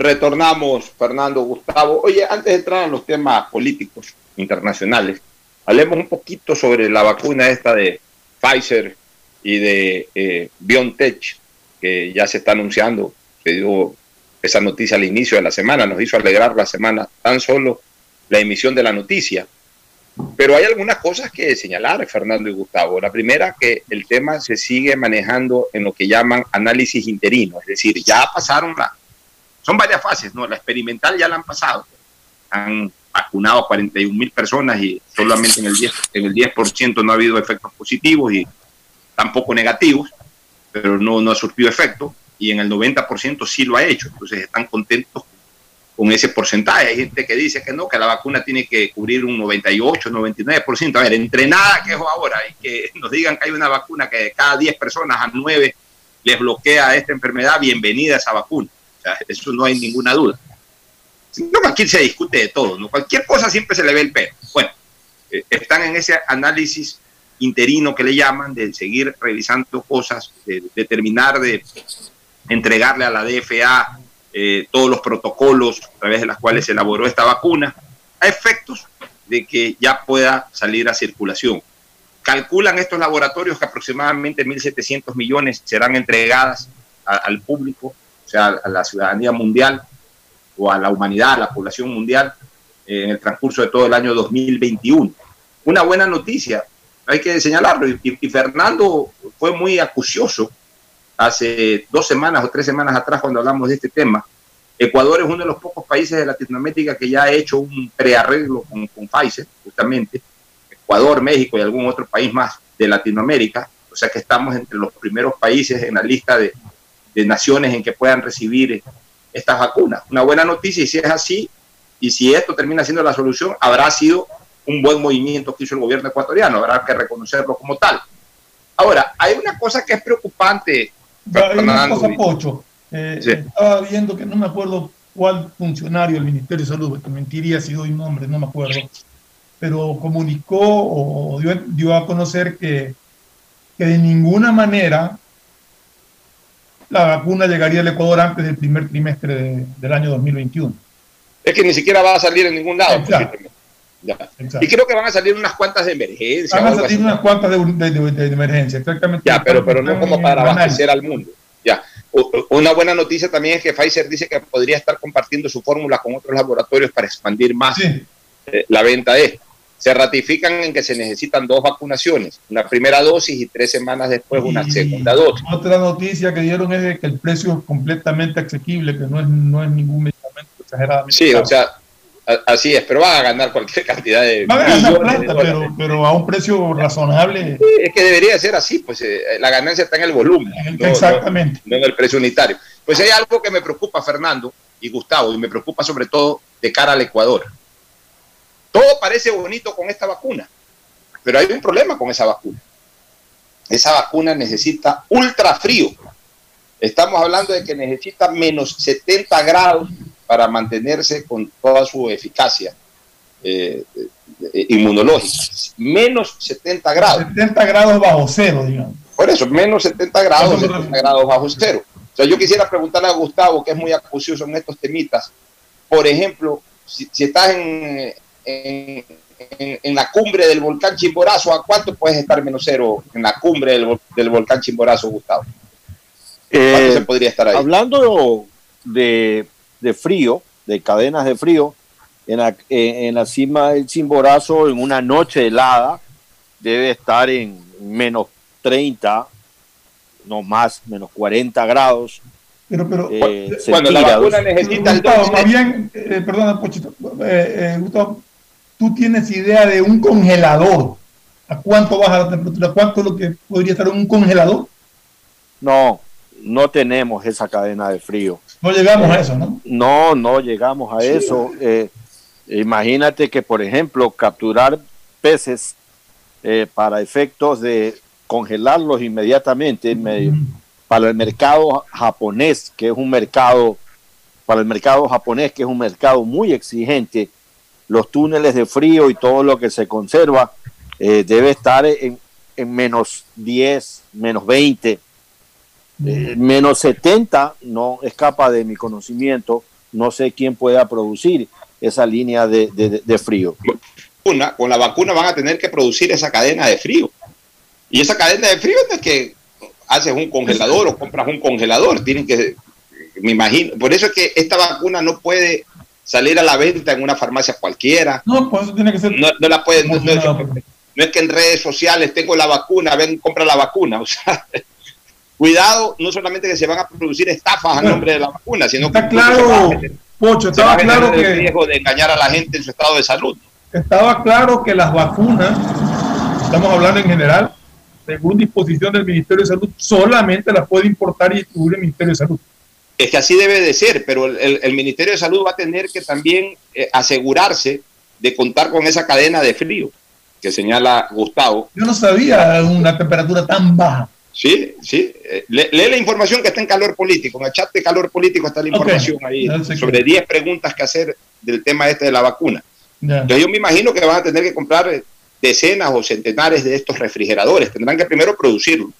retornamos, Fernando Gustavo. Oye, antes de entrar en los temas políticos internacionales, hablemos un poquito sobre la vacuna esta de Pfizer y de eh, BioNTech, que ya se está anunciando. Se dio esa noticia al inicio de la semana, nos hizo alegrar la semana tan solo la emisión de la noticia. Pero hay algunas cosas que señalar, Fernando y Gustavo. La primera, que el tema se sigue manejando en lo que llaman análisis interino, es decir, ya pasaron la... Son varias fases, ¿no? La experimental ya la han pasado. Han vacunado a 41 mil personas y solamente en el 10%, en el 10 no ha habido efectos positivos y tampoco negativos, pero no, no ha surtido efecto. Y en el 90% sí lo ha hecho. Entonces están contentos con ese porcentaje. Hay gente que dice que no, que la vacuna tiene que cubrir un 98, 99%. A ver, entre nada que es ahora y que nos digan que hay una vacuna que de cada 10 personas a 9 les bloquea esta enfermedad, bienvenida a esa vacuna. Eso no hay ninguna duda. No, aquí se discute de todo, ¿no? Cualquier cosa siempre se le ve el pelo. Bueno, eh, están en ese análisis interino que le llaman, de seguir revisando cosas, de, de terminar de entregarle a la DFA eh, todos los protocolos a través de los cuales se elaboró esta vacuna, a efectos de que ya pueda salir a circulación. Calculan estos laboratorios que aproximadamente 1.700 millones serán entregadas al público, sea, a la ciudadanía mundial o a la humanidad, a la población mundial, eh, en el transcurso de todo el año 2021. Una buena noticia, hay que señalarlo, y Fernando fue muy acucioso hace dos semanas o tres semanas atrás cuando hablamos de este tema. Ecuador es uno de los pocos países de Latinoamérica que ya ha hecho un prearreglo con, con Pfizer, justamente. Ecuador, México y algún otro país más de Latinoamérica. O sea que estamos entre los primeros países en la lista de, de naciones en que puedan recibir estas vacunas. Una buena noticia y si es así, y si esto termina siendo la solución, habrá sido un buen movimiento que hizo el gobierno ecuatoriano, habrá que reconocerlo como tal. Ahora, hay una cosa que es preocupante. Hay una cosa, Pocho. eh, Sí. Estaba viendo que no me acuerdo cuál funcionario del Ministerio de Salud, te mentiría si doy nombre, no me acuerdo, pero comunicó o dio, dio a conocer que, que de ninguna manera la vacuna llegaría al Ecuador antes del primer trimestre de- del año 2021. Es que ni siquiera va a salir en ningún lado. Ya. Y creo que van a salir unas cuantas de emergencia. Van a salir unas cuantas de, de- de- de emergencia, exactamente. Ya, pero, pero no como para abastecer al mundo. Ya. Una buena noticia también es que Pfizer dice que podría estar compartiendo su fórmula con otros laboratorios para expandir más eh, la venta de esto. Se ratifican en que se necesitan dos vacunaciones, una primera dosis y tres semanas después una segunda dosis. Otra noticia que dieron es de que el precio es completamente asequible, que no es, no es ningún medicamento exageradamente Sí, caro. o sea, a- así es, pero van a ganar cualquier cantidad de Van a ganar plata, pero, pero a un precio razonable. Sí, Es que debería ser así, pues eh, la ganancia está en el volumen, no- Exactamente. no, no en el precio unitario. Pues hay algo que me preocupa, Fernando y Gustavo, y me preocupa sobre todo de cara al Ecuador. Todo parece bonito con esta vacuna, pero hay un problema con esa vacuna. Esa vacuna necesita ultra frío. Estamos hablando de que necesita menos 70 grados para mantenerse con toda su eficacia eh, eh, inmunológica. Menos 70 grados. 70 grados bajo cero, digamos. Por eso, menos 70 grados, 70 grados bajo cero. O sea, yo quisiera preguntarle a Gustavo, que es muy acucioso en estos temitas, por ejemplo, si, si estás en, en, en- en la cumbre del volcán Chimborazo, ¿a cuánto puedes estar menos cero en la cumbre del, vol- del volcán Chimborazo, Gustavo? ¿Cuánto Eh, se podría estar ahí? Hablando de, de frío, de cadenas de frío, en la, en, la cima del Chimborazo, en una noche helada, debe estar en menos 30, no más, menos 40 grados. Pero, pero, eh, Cuando la vacuna necesita el Gustavo, doble- más bien, eh, perdona, Pochito, eh, eh, Gustavo, tú tienes idea de un congelador. ¿A cuánto baja la temperatura? ¿Cuánto es lo que podría estar un congelador? No, no tenemos esa cadena de frío. No llegamos a eso, ¿no? No, no llegamos a eso. Eh, imagínate que, por ejemplo, capturar peces eh, para efectos de congelarlos inmediatamente me- para el mercado japonés, que es un mercado, para el mercado japonés, que es un mercado muy exigente, los túneles de frío y todo lo que se conserva eh, debe estar en, en menos 10, menos 20, eh, menos 70, no escapa de mi conocimiento, no sé quién pueda producir esa línea de, de- de frío. vacuna, con la vacuna van a tener que producir esa cadena de frío. Y esa cadena de frío no es que haces un congelador o compras un congelador, tienen que, me imagino, por eso es que esta vacuna no puede salir a la venta en una farmacia cualquiera, No, pues eso tiene que ser. no, no la puede, no, no es que, no es que en redes sociales tengo la vacuna, ven, compra la vacuna, o sea, cuidado, no solamente que se van a producir estafas a nombre de la vacuna, sino que Está se va claro, Pocho, se va a estaba claro el que riesgo de engañar a la gente en su estado de salud. estaba claro que las vacunas, estamos hablando en general, según disposición del Ministerio de Salud, solamente las puede importar y distribuir el Ministerio de Salud. Es que así debe de ser, pero el, el- el Ministerio de Salud va a tener que también eh, asegurarse de contar con esa cadena de frío que señala Gustavo. Yo no sabía una temperatura tan baja. Sí, sí. Eh, le- lee la información que está en calor político. En el chat de calor político está la información ahí sobre 10 preguntas que hacer del tema este de la vacuna. Entonces yo me imagino que van a tener que comprar eh, decenas o centenares de estos refrigeradores. Tendrán que primero producirlo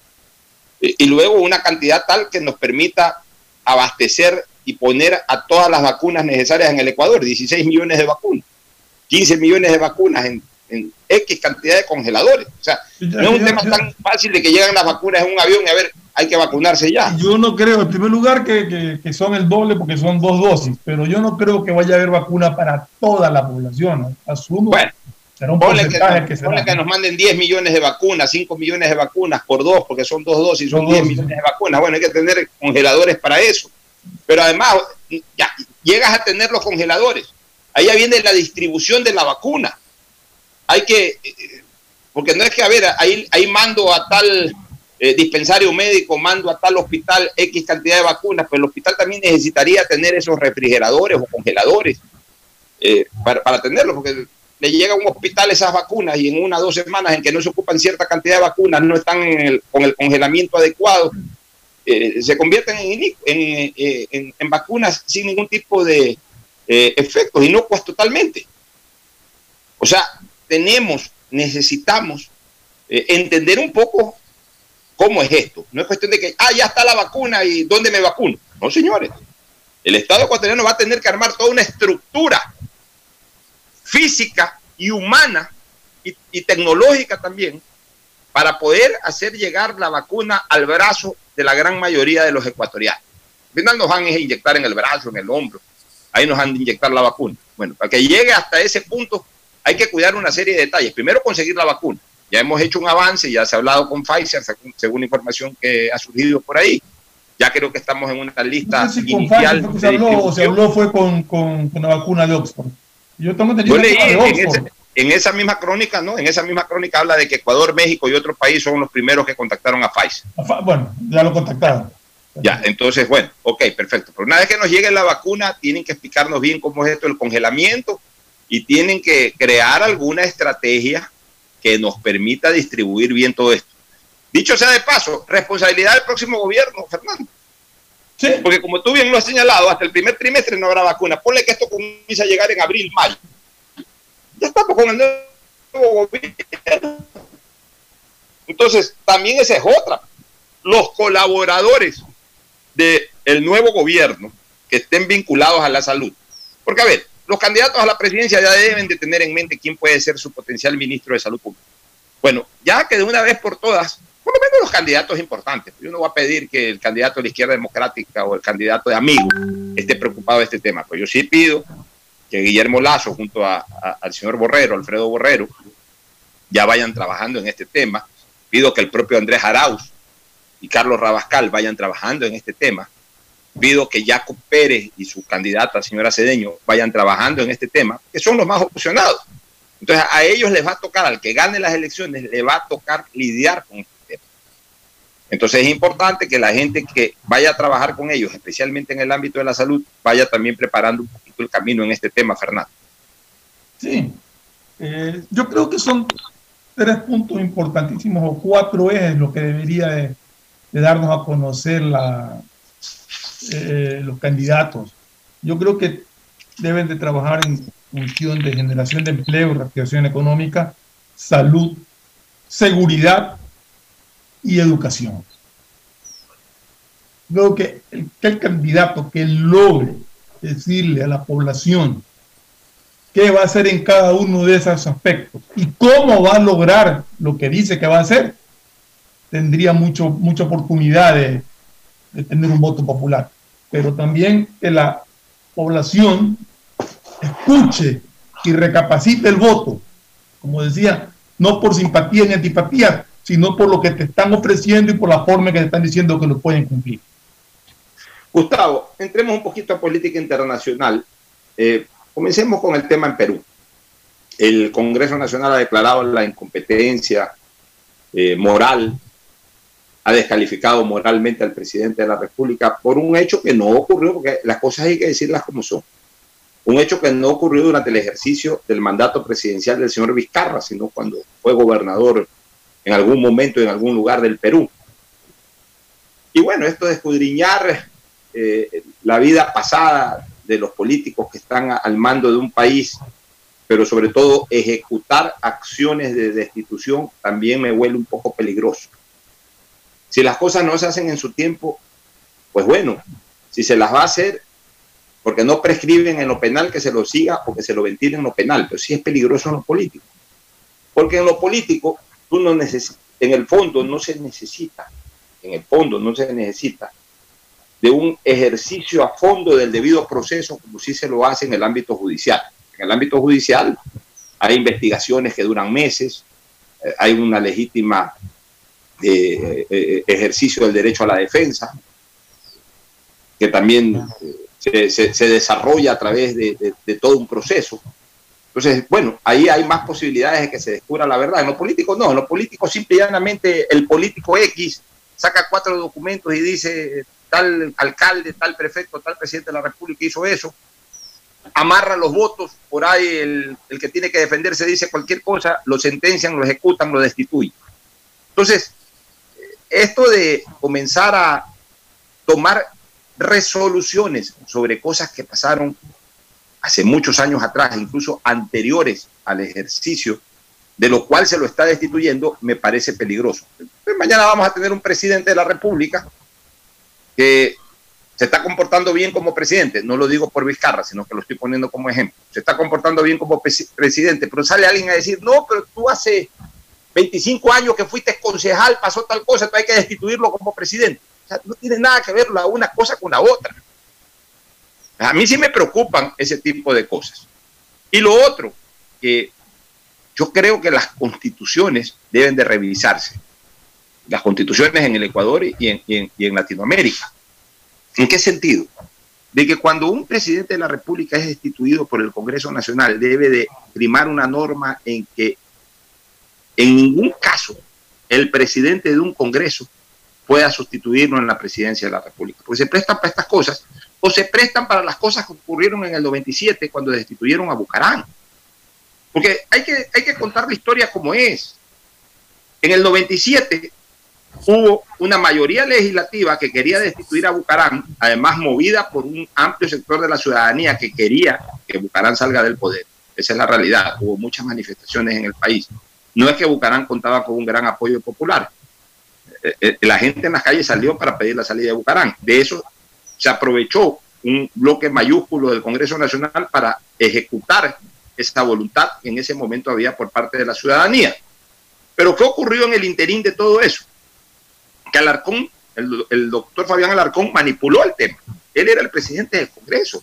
y, y luego una cantidad tal que nos permita abastecer y poner a todas las vacunas necesarias en el Ecuador. 16 millones de vacunas, 15 millones de vacunas en, en X cantidad de congeladores. O sea, no es un tema tan fácil de que llegan las vacunas en un avión y a ver, hay que vacunarse ya. Yo no creo, en primer lugar, que, que- que son el doble porque son dos dosis, pero yo no creo que vaya a haber vacuna para toda la población. Asumo Bueno, será un Ponle que, porcentaje que, será. ponle que nos manden 10 millones de vacunas, 5 millones de vacunas por dos, porque son dos dosis, son Dos 10 dosis. millones de vacunas. Bueno, hay que tener congeladores para eso. Pero además, ya llegas a tener los congeladores. Ahí ya viene la distribución de la vacuna. Hay que, eh, porque no es que, a ver, ahí, ahí mando a tal eh, dispensario médico, mando a tal hospital X cantidad de vacunas, pero el hospital también necesitaría tener esos refrigeradores o congeladores eh, para, para tenerlo, porque le llega a un hospital esas vacunas y en una o dos semanas en que no se ocupan cierta cantidad de vacunas, no están en el- con el congelamiento adecuado, eh, se convierten eh, en- en vacunas sin ningún tipo de eh, efectos, inocuas totalmente. O sea, tenemos, necesitamos eh, entender un poco cómo es esto. No es cuestión de que, ah, ya está la vacuna y ¿dónde me vacuno? No, señores. El Estado ecuatoriano va a tener que armar toda una estructura física y humana y, y tecnológica también para poder hacer llegar la vacuna al brazo de la gran mayoría de los ecuatorianos. Al final nos van a inyectar en el brazo, en el hombro, ahí nos han de inyectar la vacuna. Bueno, para que llegue hasta ese punto hay que cuidar una serie de detalles. Primero conseguir la vacuna. Ya hemos hecho un avance, ya se ha hablado con Pfizer, según, información que ha surgido por ahí. Ya creo que estamos en una lista No sé si con inicial Pfizer de se o se habló fue con, con, con la vacuna de Oxford. Yo tengo entendido que en, ese- en esa misma crónica, ¿no? En esa misma crónica habla de que Ecuador, México y otros países son los primeros que contactaron a Pfizer. Bueno, ya lo contactaron. Ya, entonces, bueno, ok, perfecto. Pero una vez que nos llegue la vacuna, tienen que explicarnos bien cómo es esto del congelamiento y tienen que crear alguna estrategia que nos permita distribuir bien todo esto. Dicho sea de paso, responsabilidad del próximo gobierno, Fernando. Sí. Porque como tú bien lo has señalado, hasta el primer trimestre no habrá vacuna. Ponle que esto comienza a llegar en abril, mayo. Ya estamos con el nuevo gobierno. Entonces, también esa es otra. Los colaboradores del nuevo gobierno que estén vinculados a la salud. Porque, a ver, los candidatos a la presidencia ya deben de tener en mente quién puede ser su potencial ministro de salud pública. Bueno, ya que de una vez por todas, por lo menos los candidatos importantes, yo no voy a pedir que el candidato de la izquierda democrática o el candidato de amigo esté preocupado de este tema, pero yo sí pido que Guillermo Lazo junto a- a- al señor Borrero, Alfredo Borrero, ya vayan trabajando en este tema. Pido que el propio Andrés Arauz y Carlos Rabascal vayan trabajando en este tema pido que Jacob Pérez y su candidata, señora Cedeño, vayan trabajando en este tema, que son los más opcionados. Entonces, a ellos les va a tocar, al que gane las elecciones, le va a tocar lidiar con. Entonces, es importante que la gente que vaya a trabajar con ellos, especialmente en el ámbito de la salud, vaya también preparando un poquito el camino en este tema, Fernando. Sí, eh, yo creo que son tres puntos importantísimos o cuatro ejes lo que debería de, darnos a conocer eh, los candidatos. Yo creo que deben de trabajar en función de generación de empleo, reactivación económica, salud, seguridad y educación. El, que el candidato que logre decirle a la población qué va a hacer en cada uno de esos aspectos y cómo va a lograr lo que dice que va a hacer, tendría mucho, mucha oportunidad de, de tener un voto popular. Pero también que la población escuche y recapacite el voto, como decía, no por simpatía ni antipatía, sino por lo que te están ofreciendo y por la forma que te están diciendo que lo pueden cumplir. Gustavo, entremos un poquito a política internacional. Eh, comencemos con el tema en Perú. El Congreso Nacional ha declarado la incompetencia eh, moral, ha descalificado moralmente al presidente de la República por un hecho que no ocurrió, porque las cosas hay que decirlas como son. Un hecho que no ocurrió durante el ejercicio del mandato presidencial del señor Vizcarra, sino cuando fue gobernador en algún momento en algún lugar del Perú. Y bueno, esto de escudriñar eh, la vida pasada de los políticos que están al mando de un país, pero sobre todo ejecutar acciones de destitución, también me huele un poco peligroso. Si las cosas no se hacen en su tiempo, pues bueno, si se las va a hacer, porque no prescriben en lo penal que se lo siga o que se lo ventilen en lo penal, pero sí es peligroso en lo político. Porque en lo político, no en el fondo no se necesita, en el fondo no se necesita de un ejercicio a fondo del debido proceso, como sí se lo hace en el ámbito judicial. En el ámbito judicial hay investigaciones que duran meses, eh, hay una legítima eh, eh, ejercicio del derecho a la defensa, que también se, desarrolla a través de, todo un proceso. Entonces, bueno, ahí hay más posibilidades de que se descubra la verdad. En lo político no, en lo político simple y llanamente el político X saca cuatro documentos y dice tal alcalde, tal prefecto, tal presidente de la República hizo eso, amarra los votos, por ahí el, el que tiene que defenderse dice cualquier cosa, lo sentencian, lo ejecutan, lo destituyen. Entonces, esto de comenzar a tomar resoluciones sobre cosas que pasaron hace muchos años atrás, incluso anteriores al ejercicio, de lo cual se lo está destituyendo, me parece peligroso. Entonces, mañana vamos a tener un presidente de la República que se está comportando bien como presidente, no lo digo por Vizcarra, sino que lo estoy poniendo como ejemplo, se está comportando bien como presidente, pero sale alguien a decir, no, pero tú hace 25 años que fuiste concejal, pasó tal cosa, tú hay que destituirlo como presidente. O sea, no tiene nada que ver la una cosa con la otra. A mí sí me preocupan ese tipo de cosas. Y lo otro, que yo creo que las constituciones deben de revisarse. Las constituciones en el Ecuador y en, y en, y en Latinoamérica. ¿En qué sentido? De que cuando un presidente de la República es destituido por el Congreso Nacional, debe de primar una norma en que en ningún caso el presidente de un Congreso pueda sustituirlo en la presidencia de la República, porque se prestan para estas cosas o se prestan para las cosas que ocurrieron en el 97 cuando destituyeron a Bucarán. Porque hay que, hay que contar la historia como es. En el 97 hubo una mayoría legislativa que quería destituir a Bucarán, además movida por un amplio sector de la ciudadanía que quería que Bucarán salga del poder. Esa es la realidad. Hubo muchas manifestaciones en el país. No es que Bucarán contaba con un gran apoyo popular. Eh, eh, la gente en las calles salió para pedir la salida de Bucarán. De eso se aprovechó un bloque mayúsculo del Congreso Nacional para ejecutar esa voluntad que en ese momento había por parte de la ciudadanía. Pero ¿qué ocurrió en el interín de todo eso? Que Alarcón, el, el doctor Fabián Alarcón manipuló el tema. Él era el presidente del Congreso.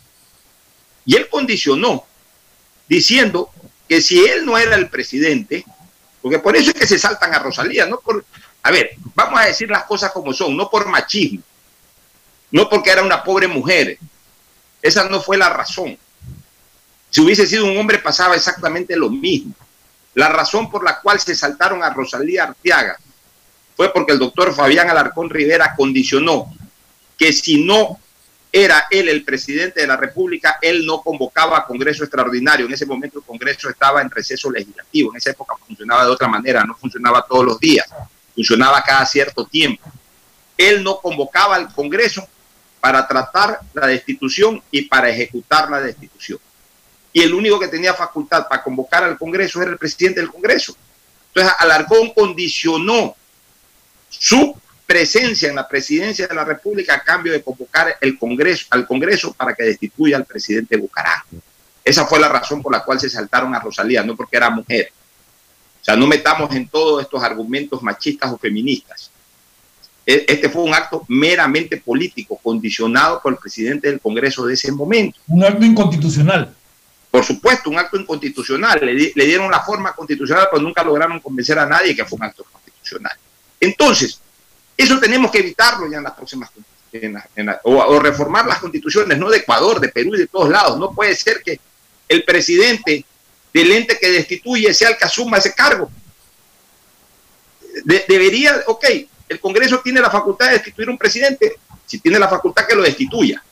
Y él condicionó diciendo que si él no era el presidente, porque por eso es que se saltan a Rosalía, no por, a ver, vamos a decir las cosas como son, no por machismo, no porque era una pobre mujer. Esa no fue la razón. Si hubiese sido un hombre pasaba exactamente lo mismo. La razón por la cual se saltaron a Rosalía Arteaga fue porque el doctor Fabián Alarcón Rivera condicionó que si no era él el presidente de la República, él no convocaba a Congreso extraordinario. En ese momento el Congreso estaba en receso legislativo. En esa época funcionaba de otra manera, no funcionaba todos los días, funcionaba cada cierto tiempo. Él no convocaba al Congreso para tratar la destitución y para ejecutar la destitución. Y el único que tenía facultad para convocar al Congreso era el presidente del Congreso. Entonces Alarcón condicionó su presencia en la presidencia de la República a cambio de convocar el Congreso, al Congreso para que destituya al presidente Bucaram. Esa fue la razón por la cual se saltaron a Rosalía, no porque era mujer. O sea, no metamos en todos estos argumentos machistas o feministas. E, este fue un acto meramente político, condicionado por el presidente del Congreso de ese momento. Un acto inconstitucional. Por supuesto, un acto inconstitucional. Le, le dieron la forma constitucional, pero nunca lograron convencer a nadie que fue un acto constitucional. Entonces, eso tenemos que evitarlo ya en las próximas o, reformar las constituciones, no de Ecuador, de Perú y de todos lados. No puede ser que el presidente del ente que destituye sea el que asuma ese cargo. debería, ok, el Congreso tiene la facultad de destituir un presidente, si tiene la facultad que lo destituya,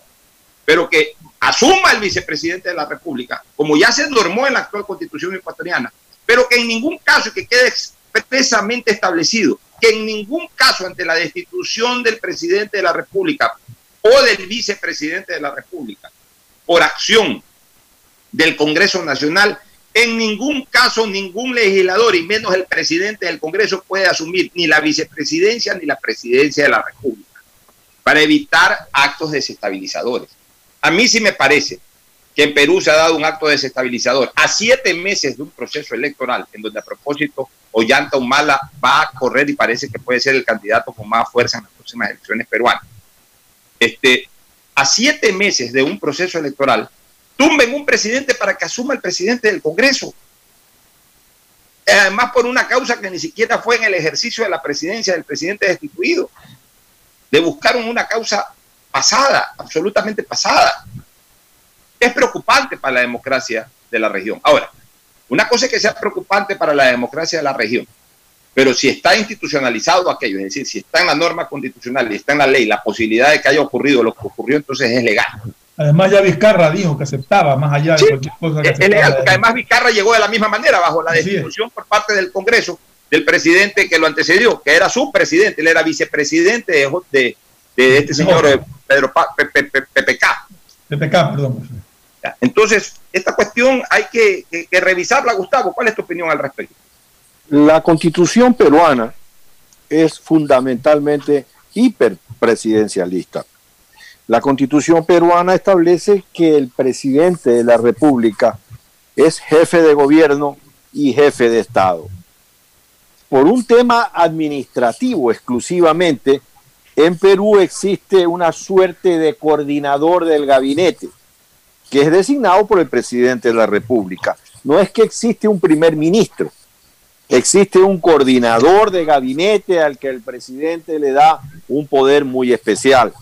pero que asuma el vicepresidente de la República, como ya se normó en la actual constitución ecuatoriana, pero que en ningún caso que quede expresamente establecido que en ningún caso ante la destitución del presidente de la República o del vicepresidente de la República por acción del Congreso Nacional, en ningún caso ningún legislador y menos el presidente del Congreso puede asumir ni la vicepresidencia ni la presidencia de la República para evitar actos desestabilizadores. A mí sí me parece que en Perú se ha dado un acto desestabilizador a siete meses de un proceso electoral en donde a propósito Ollanta Humala va a correr y parece que puede ser el candidato con más fuerza en las próximas elecciones peruanas. Este, a siete meses de un proceso electoral, tumben un presidente para que asuma el presidente del Congreso. Además, por una causa que ni siquiera fue en el ejercicio de la presidencia del presidente destituido. Le buscaron una causa pasada, absolutamente pasada es preocupante para la democracia de la región. Ahora, una cosa es que sea preocupante para la democracia de la región, pero si está institucionalizado aquello, es decir, si está en la norma constitucional y está en la ley la posibilidad de que haya ocurrido lo que ocurrió, entonces es legal. Además ya Vizcarra dijo que aceptaba, más allá de cualquier cosa que es, legal, porque además Vizcarra llegó de la misma manera, bajo la destitución por parte del Congreso del presidente que lo antecedió, que era su presidente, él era vicepresidente de, de, este señor eh, Pedro PPK. PPK, perdón. Entonces, esta cuestión hay que, revisarla, Gustavo. ¿Cuál es tu opinión al respecto? La constitución peruana es fundamentalmente hiperpresidencialista. La constitución peruana establece que el presidente de la República es jefe de gobierno y jefe de Estado. Por un tema administrativo exclusivamente, en Perú existe una suerte de coordinador del gabinete que es designado por el presidente de la República. No es que existe un primer ministro, existe un coordinador de gabinete al que el presidente le da un poder muy especial.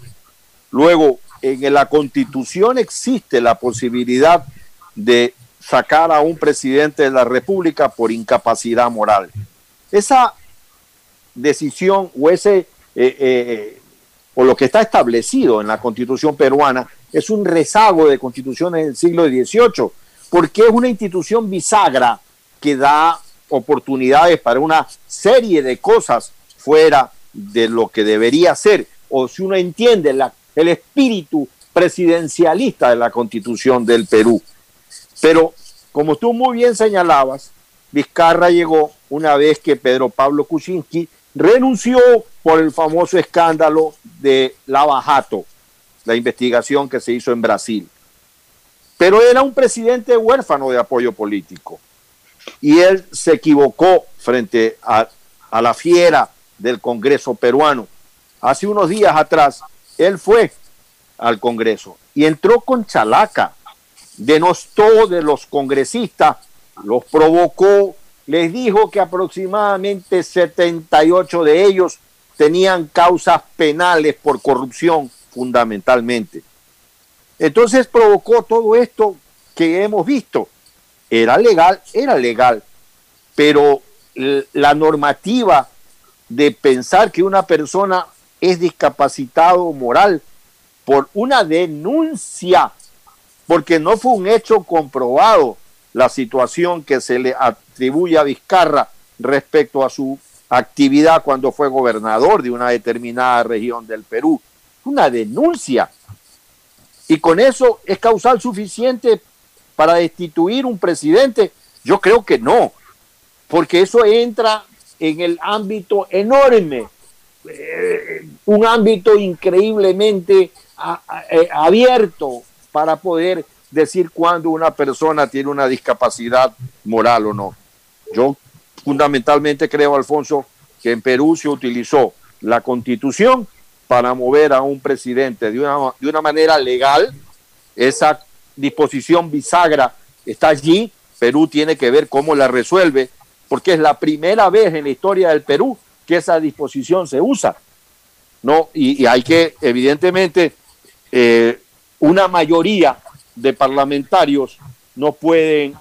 Luego, en la constitución existe la posibilidad de sacar a un presidente de la República por incapacidad moral. Esa decisión o ese eh, eh, o lo que está establecido en la constitución peruana es un rezago de constituciones del siglo XVIII, porque es una institución bisagra que da oportunidades para una serie de cosas fuera de lo que debería ser, o si uno entiende la, el espíritu presidencialista de la constitución del Perú. Pero, como tú muy bien señalabas, Vizcarra llegó una vez que Pedro Pablo Kuczynski renunció por el famoso escándalo de Lava Jato, la investigación que se hizo en Brasil. Pero era un presidente huérfano de apoyo político y él se equivocó frente a, a la fiera del Congreso peruano. Hace unos días atrás, él fue al Congreso y entró con chalaca, denostó de los congresistas, los provocó, les dijo que aproximadamente 78 de ellos tenían causas penales por corrupción fundamentalmente. Entonces provocó todo esto que hemos visto. Era legal, era legal, pero la normativa de pensar que una persona es discapacitado moral por una denuncia, porque no fue un hecho comprobado la situación que se le atribuye a Vizcarra respecto a su actividad cuando fue gobernador de una determinada región del Perú. Una denuncia. Y con eso es causal suficiente para destituir un presidente. Yo creo que no, porque eso entra en el ámbito enorme, eh, un ámbito increíblemente eh, abierto para poder decir cuándo una persona tiene una discapacidad moral o no. Yo fundamentalmente creo, Alfonso, que en Perú se utilizó la constitución para mover a un presidente de una, de una manera legal. Esa disposición bisagra está allí. Perú tiene que ver cómo la resuelve, porque es la primera vez en la historia del Perú que esa disposición se usa. ¿no? Y, hay que, evidentemente, eh, una mayoría de parlamentarios no pueden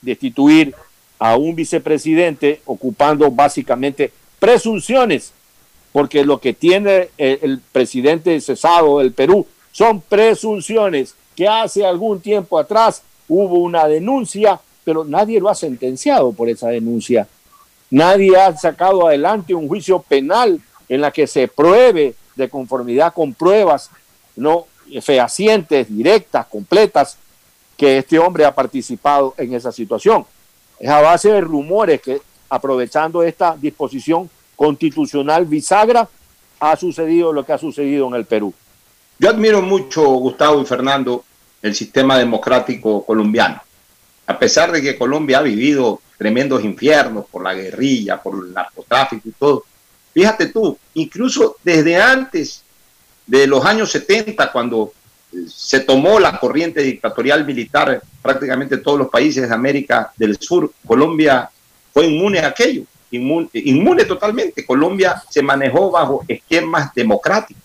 destituir a un vicepresidente ocupando básicamente presunciones, porque lo que tiene el, presidente cesado del Perú son presunciones que hace algún tiempo atrás hubo una denuncia, pero nadie lo ha sentenciado por esa denuncia. Nadie ha sacado adelante un juicio penal en la que se pruebe de conformidad con pruebas no fehacientes, directas, completas, que este hombre ha participado en esa situación. Es a base de rumores que, aprovechando esta disposición constitucional bisagra, ha sucedido lo que ha sucedido en el Perú. Yo admiro mucho, Gustavo y Fernando, el sistema democrático colombiano. A pesar de que Colombia ha vivido tremendos infiernos por la guerrilla, por el narcotráfico y todo. Fíjate tú, incluso desde antes de los años 70, cuando se tomó la corriente dictatorial militar prácticamente todos los países de América del Sur. Colombia fue inmune a aquello, inmune, inmune totalmente. Colombia se manejó bajo esquemas democráticos.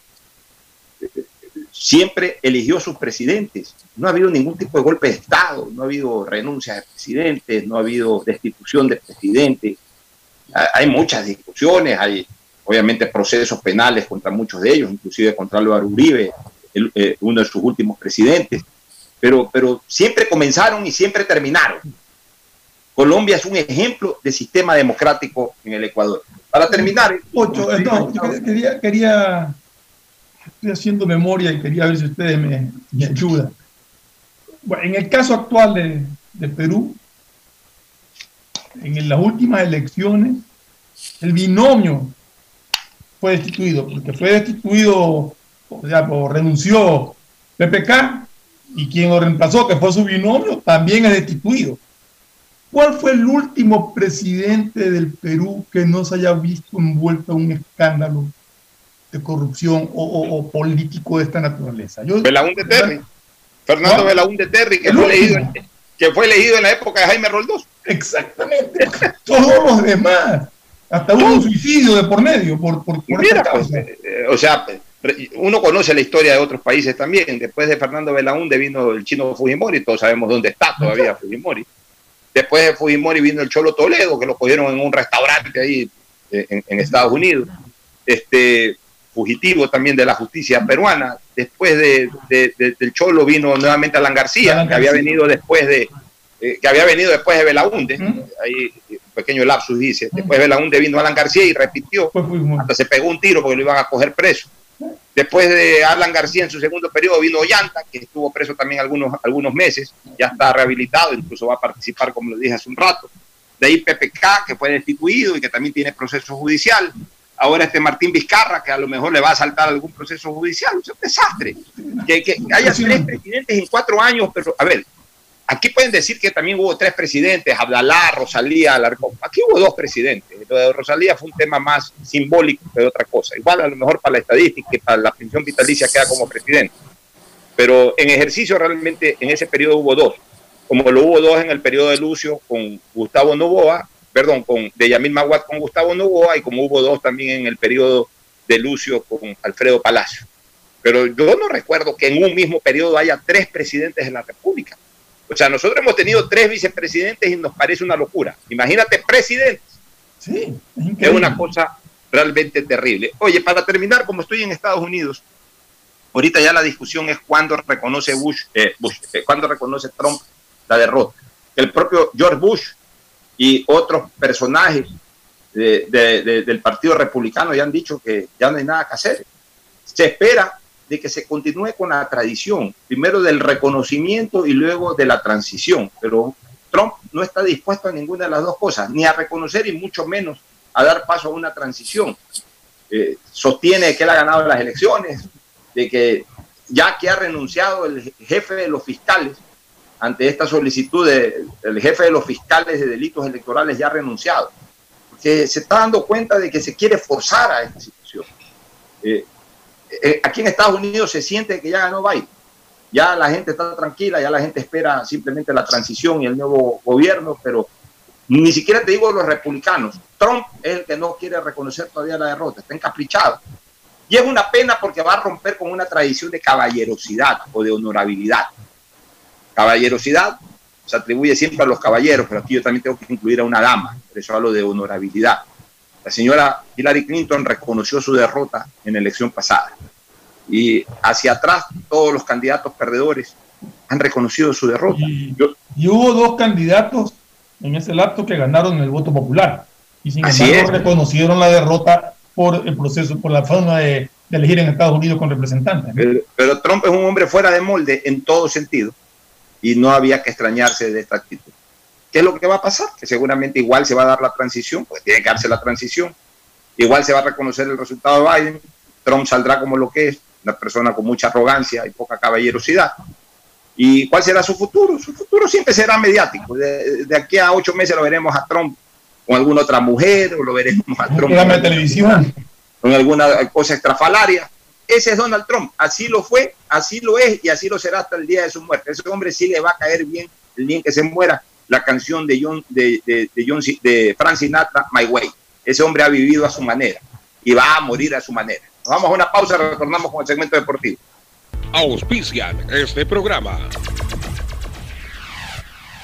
Siempre eligió sus presidentes. No ha habido ningún tipo de golpe de Estado, no ha habido renuncia de presidentes, no ha habido destitución de presidentes. Hay muchas discusiones, hay obviamente procesos penales contra muchos de ellos, inclusive contra Álvaro Uribe, eh, uno de sus últimos presidentes, pero, pero siempre comenzaron y siempre terminaron. Colombia es un ejemplo de sistema democrático en el Ecuador. Para terminar... Ocho, quería, quería, estoy haciendo memoria y quería ver si ustedes me, ayudan. Bueno, en el caso actual de, de Perú, en las últimas elecciones, el binomio fue destituido, porque fue destituido o sea, pues, renunció PPK y quien lo reemplazó, que fue su binomio, también es destituido. ¿Cuál fue el último presidente del Perú que no se haya visto envuelto en un escándalo de corrupción o, político de esta naturaleza? Yo, Belaúnde Terry. Fernando Belaúnde Terry, que fue, elegido, que fue elegido en la época de Jaime Roldós. Exactamente. Todos los demás. Hasta hubo un suicidio de por medio por, por, Mira, pues, eh, o sea, uno conoce la historia de otros países también. Después de Fernando Belaúnde vino el chino Fujimori, todos sabemos dónde está todavía Fujimori. Después de Fujimori vino el Cholo Toledo, que lo cogieron en un restaurante ahí eh, en, Estados Unidos. Este, fugitivo también de la justicia peruana. Después de, del Cholo vino nuevamente Alan García, que había venido después de eh, que había venido después de Belaúnde. Ahí un pequeño lapsus dice. Después de Belaúnde vino Alan García y repitió. Hasta se pegó un tiro porque lo iban a coger preso. Después de Alan García en su segundo periodo vino Ollanta, que estuvo preso también algunos, algunos meses, ya está rehabilitado, incluso va a participar, como lo dije hace un rato. De ahí PPK, que fue destituido y que también tiene proceso judicial. Ahora este Martín Vizcarra, que a lo mejor le va a saltar algún proceso judicial. Es un desastre. Que, que haya tres presidentes en cuatro años, pero a ver, Aquí pueden decir que también hubo tres presidentes, Abdalá, Rosalía, Alarcón. Aquí hubo dos presidentes. Lo de Rosalía fue un tema más simbólico que de otra cosa. Igual a lo mejor para la estadística para la pensión vitalicia queda como presidente. Pero en ejercicio realmente en ese periodo hubo dos. Como lo hubo dos en el periodo de Lucio con Gustavo Novoa, perdón, con de Yamil Maguad con Gustavo Novoa y como hubo dos también en el periodo de Lucio con Alfredo Palacio. pero yo no recuerdo que en un mismo periodo haya tres presidentes de la República. O sea, nosotros hemos tenido tres vicepresidentes y nos parece una locura. Imagínate, presidentes. Sí, es una cosa realmente terrible. Oye, para terminar, como estoy en Estados Unidos, ahorita ya la discusión es cuándo reconoce Bush, eh, eh, cuándo reconoce Trump la derrota. El propio George Bush y otros personajes del Partido Republicano ya han dicho que ya no hay nada que hacer. Se espera de que se continúe con la tradición, primero del reconocimiento y luego de la transición, pero Trump no está dispuesto a ninguna de las dos cosas, ni a reconocer y mucho menos a dar paso a una transición. Eh, sostiene que él ha ganado las elecciones, de que ya que ha renunciado el jefe de los fiscales ante esta solicitud, de, el jefe de los fiscales de delitos electorales ya ha renunciado, porque se está dando cuenta de que se quiere forzar a esta situación. Eh, eh, aquí en Estados Unidos se siente que ya ganó Biden ya la gente está tranquila, ya la gente espera simplemente la transición y el nuevo gobierno, pero ni siquiera te digo los republicanos. Trump es el que no quiere reconocer todavía la derrota, está encaprichado. Y es una pena porque va a romper con una tradición de caballerosidad o de honorabilidad. Caballerosidad se atribuye siempre a los caballeros, pero aquí yo también tengo que incluir a una dama, por eso hablo de honorabilidad. La señora Hillary Clinton reconoció su derrota en la elección pasada y hacia atrás todos los candidatos perdedores han reconocido su derrota. Y, hubo dos candidatos en ese lapso que ganaron el voto popular y sin embargo reconocieron la derrota por el proceso, por la forma de, elegir en Estados Unidos con representantes. Pero, Trump es un hombre fuera de molde en todo sentido y no había que extrañarse de esta actitud. ¿Qué es lo que va a pasar? Que seguramente igual se va a dar la transición, pues tiene que darse la transición, igual se va a reconocer el resultado de Biden, Trump saldrá como lo que es, una persona con mucha arrogancia y poca caballerosidad. ¿Y cuál será su futuro? Su futuro siempre será mediático. De, aquí a ocho meses lo veremos a Trump con alguna otra mujer, o lo veremos a Trump la televisión. con alguna cosa extrafalaria. Ese es Donald Trump. Así lo fue, así lo es y así lo será hasta el día de su muerte. Ese hombre sí le va a caer bien el día en que se muera la canción de, John, de, de, de, John, de Frank Sinatra, My Way. Ese hombre ha vivido a su manera y va a morir a su manera vamos a una pausa, retornamos con el segmento deportivo. Auspician este programa.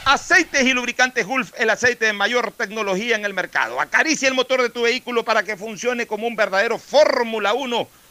Aceites y lubricantes Gulf, el aceite de mayor tecnología en el mercado. Acaricia el motor de tu vehículo para que funcione como un verdadero Fórmula 1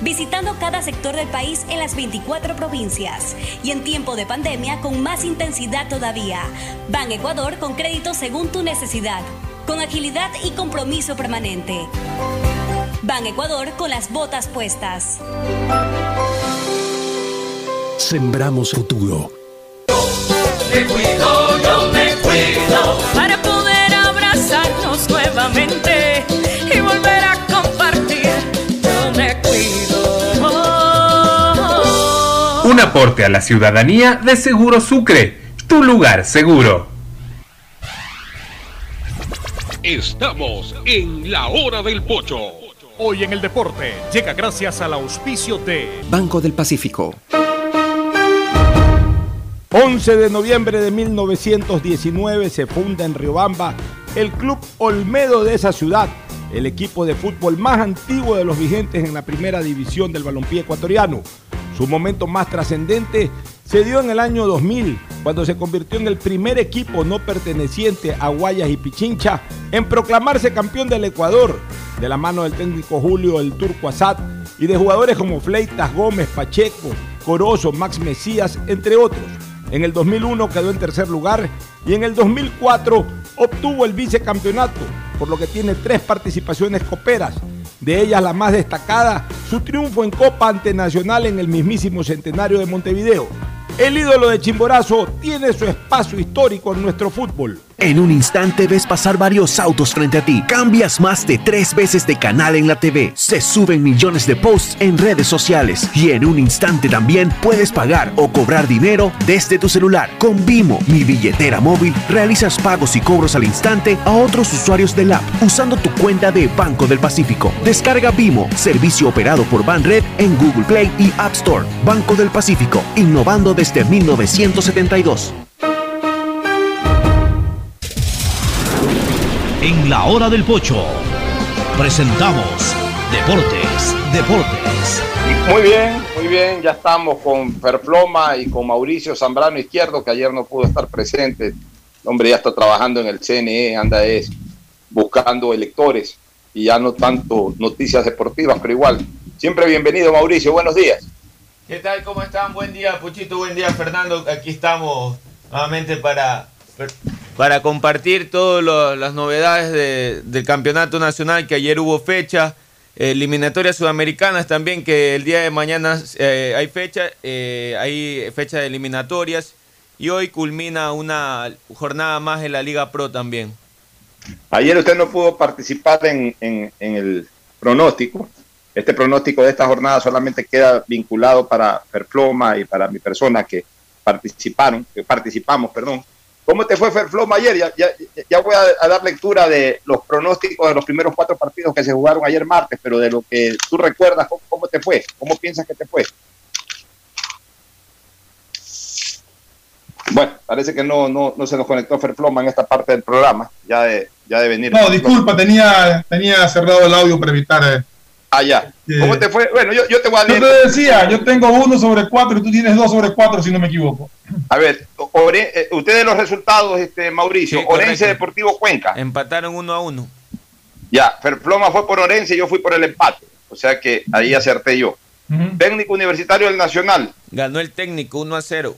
visitando cada sector del país en las 24 provincias y en tiempo de pandemia con más intensidad todavía. Ban Ecuador con crédito según tu necesidad, con agilidad y compromiso permanente. Ban Ecuador con las botas puestas. Sembramos futuro. Me cuido, yo me cuido. Para poder abrazarnos nuevamente aporte a la ciudadanía de Seguro Sucre, tu lugar seguro. Estamos en la hora del pocho. Hoy en el deporte llega gracias al auspicio de Banco del Pacífico. 11 de noviembre de 1919 se funda en Riobamba el Club Olmedo de esa ciudad, el equipo de fútbol más antiguo de los vigentes en la primera división del balompié ecuatoriano. Su momento más trascendente se dio en el año 2000, cuando se convirtió en el primer equipo no perteneciente a Guayas y Pichincha en proclamarse campeón del Ecuador, de la mano del técnico Julio El Turco Asad y de jugadores como Fleitas Gómez, Pacheco, Corozo, Max Mesías, entre otros. En el 2001 quedó en tercer lugar y en el 2004 obtuvo el vicecampeonato, por lo que tiene tres participaciones coperas. De ellas la más destacada, su triunfo en Copa ante Nacional en el mismísimo centenario de Montevideo. El ídolo de Chimborazo tiene su espacio histórico en nuestro fútbol. En un instante ves pasar varios autos frente a ti. Cambias más de tres veces de canal en la TV. Se suben millones de posts en redes sociales. Y en un instante también puedes pagar o cobrar dinero desde tu celular. Con Vimo, mi billetera móvil, realizas pagos y cobros al instante a otros usuarios del app usando tu cuenta de Banco del Pacífico. Descarga Vimo, servicio operado por Banred en Google Play y App Store. Banco del Pacífico, innovando desde 1972. En la hora del pocho presentamos Deportes, Deportes. Muy bien, muy bien, ya estamos con Ferfloma y con Mauricio Zambrano Izquierdo, que ayer no pudo estar presente. El hombre ya está trabajando en el CNE, anda es buscando electores y ya no tanto noticias deportivas, pero igual. Siempre bienvenido, Mauricio, buenos días. ¿Qué tal? ¿Cómo están? Buen día, Puchito. Buen día, Fernando. Aquí estamos nuevamente para, para compartir todas las novedades de- del campeonato nacional, que ayer hubo fecha. eh, eliminatorias sudamericanas también, que el día de mañana eh, hay fecha, eh, hay fecha de eliminatorias. Y hoy culmina una jornada más en la Liga Pro también. Ayer usted no pudo participar en, el pronóstico. Este pronóstico de esta jornada solamente queda vinculado para Ferfloma y para mi persona que participaron, que participamos, perdón. ¿Cómo te fue Ferfloma ayer? Ya, voy a, dar lectura de los pronósticos de los primeros cuatro partidos que se jugaron ayer martes, pero de lo que tú recuerdas, ¿cómo, te fue? ¿Cómo piensas que te fue? Bueno, parece que no, no, no se nos conectó Ferfloma en esta parte del programa, ya de, ya de venir. No, disculpa, tenía, tenía cerrado el audio para evitar. eh, Ah, ya. ¿Cómo te fue? Bueno, yo, yo te voy a Yo leer. te decía, yo tengo uno sobre cuatro y tú tienes dos sobre cuatro, si no me equivoco. A ver, Ore- eh, ustedes los resultados, este Mauricio. Sí. Orense Deportivo Cuenca. Empataron uno a uno. Ya, Ferfloma fue por Orense y yo fui por el empate. O sea que ahí acerté yo. Técnico Universitario del Nacional. Ganó el técnico 1 a 0.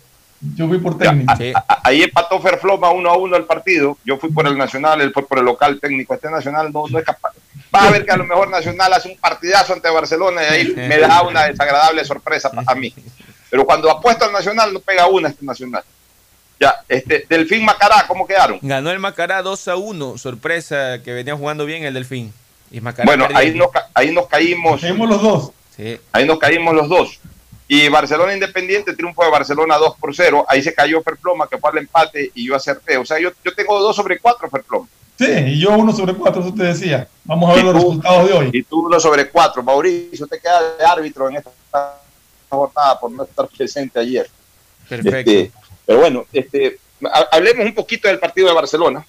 Yo fui por técnico. A- a- ahí empató Ferfloma uno a uno el partido. Yo fui por el Nacional, él fue por el local técnico. Este Nacional no, no es capaz. Vas a ver que a lo mejor Nacional hace un partidazo ante Barcelona y ahí me da una desagradable sorpresa a mí. Pero cuando apuesto al Nacional no pega una este Nacional. Ya, este, Delfín Macará, ¿cómo quedaron? Ganó el Macará 2 a 1. Sorpresa que venía jugando bien el Delfín. Y Macará Bueno, perdió. ahí nos, ahí nos caímos. Caímos los dos. Sí. Ahí nos caímos los dos. Y Barcelona Independiente, triunfo de Barcelona 2 por 0. Ahí se cayó Ferploma, que fue al empate y yo acerté. O sea, yo, yo tengo 2 sobre 4 Ferploma. Sí, y yo uno sobre cuatro, eso te decía. Vamos a ver los tú- resultados de hoy. Y tú 1 sobre 4. Mauricio, te queda de árbitro en esta jornada por no estar presente ayer. Perfecto. Este, pero bueno, este, ha- hablemos un poquito del partido de Barcelona.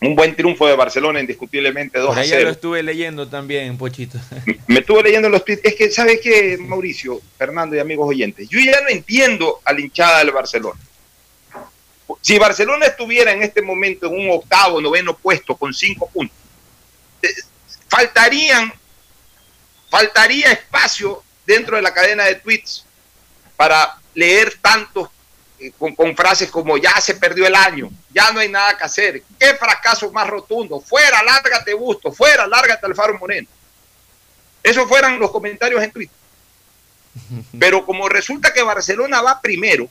Un buen triunfo de Barcelona, indiscutiblemente 2 Por a ahí ya 0. lo estuve leyendo también, Pochito. Me estuve leyendo los tweets. Es que, ¿sabes qué, Mauricio, Fernando y amigos oyentes? Yo ya no entiendo a la hinchada del Barcelona. Si Barcelona estuviera en este momento en un octavo, noveno puesto con cinco puntos, faltarían, faltaría espacio dentro de la cadena de tweets para leer tantos eh, con, con frases como ya se perdió el año, ya no hay nada que hacer, qué fracaso más rotundo, fuera, lárgate Busto, fuera, lárgate Alfaro Moreno. Esos fueran los comentarios en Twitter. Pero como resulta que Barcelona va primero,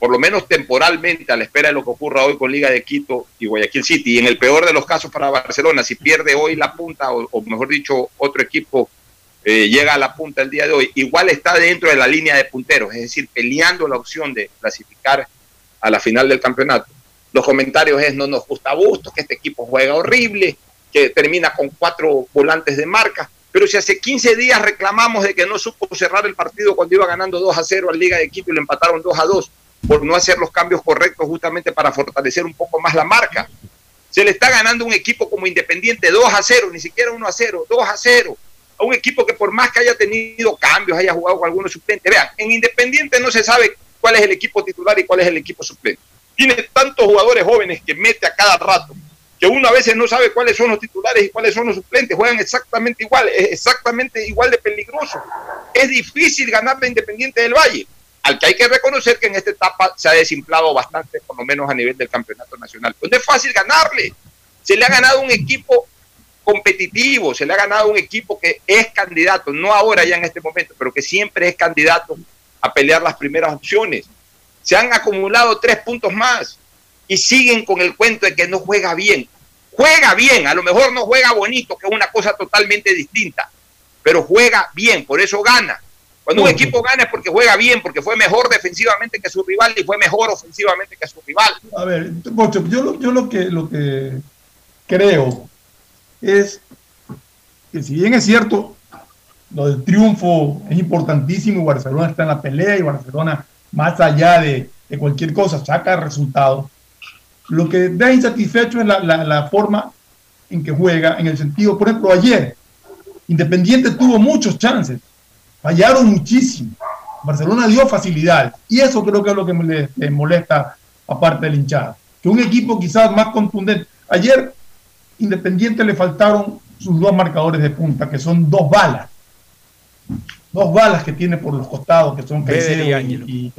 por lo menos temporalmente, a la espera de lo que ocurra hoy con Liga de Quito y Guayaquil City, y en el peor de los casos para Barcelona, si pierde hoy la punta, o, mejor dicho, otro equipo eh, llega a la punta el día de hoy, igual está dentro de la línea de punteros, es decir, peleando la opción de clasificar a la final del campeonato. Los comentarios es no nos gusta Bustos, que este equipo juega horrible, que termina con cuatro volantes de marca. Pero si hace 15 días reclamamos de que no supo cerrar el partido cuando iba ganando 2 a 0 al Liga de Quito y lo empataron 2 a 2 por no hacer los cambios correctos justamente para fortalecer un poco más la marca. Se le está ganando un equipo como Independiente 2 a 0, ni siquiera 1 a 0, 2 a 0. A un equipo que por más que haya tenido cambios, haya jugado con algunos suplentes. Vean, en Independiente no se sabe cuál es el equipo titular y cuál es el equipo suplente. Tiene tantos jugadores jóvenes que mete a cada rato que uno a veces no sabe cuáles son los titulares y cuáles son los suplentes, juegan exactamente igual, es exactamente igual de peligroso. Es difícil ganar la Independiente del Valle, al que hay que reconocer que en esta etapa se ha desinflado bastante, por lo menos a nivel del campeonato nacional. Pues no es fácil ganarle, se le ha ganado un equipo competitivo, se le ha ganado un equipo que es candidato, no ahora ya en este momento, pero que siempre es candidato a pelear las primeras opciones. Se han acumulado tres puntos más y siguen con el cuento de que no juega bien. Juega bien, a lo mejor no juega bonito, que es una cosa totalmente distinta, pero juega bien, por eso gana. Cuando un equipo gana es porque juega bien, porque fue mejor defensivamente que su rival y fue mejor ofensivamente que su rival. A ver, Bocho, yo, lo- yo lo, que, lo que creo es que si bien es cierto, lo del triunfo es importantísimo y Barcelona está en la pelea y Barcelona, más allá de, de cualquier cosa, saca resultados. Lo que da insatisfecho es la, la- la forma en que juega, en el sentido, por ejemplo, ayer, Independiente tuvo muchos chances, fallaron muchísimo. Barcelona dio facilidad y eso creo que es lo que me le, le molesta aparte del hinchada. Que un equipo quizás más contundente. Ayer, Independiente le faltaron sus dos marcadores de punta, que son dos balas. Dos balas que tiene por los costados, que son y Caicedo y, y.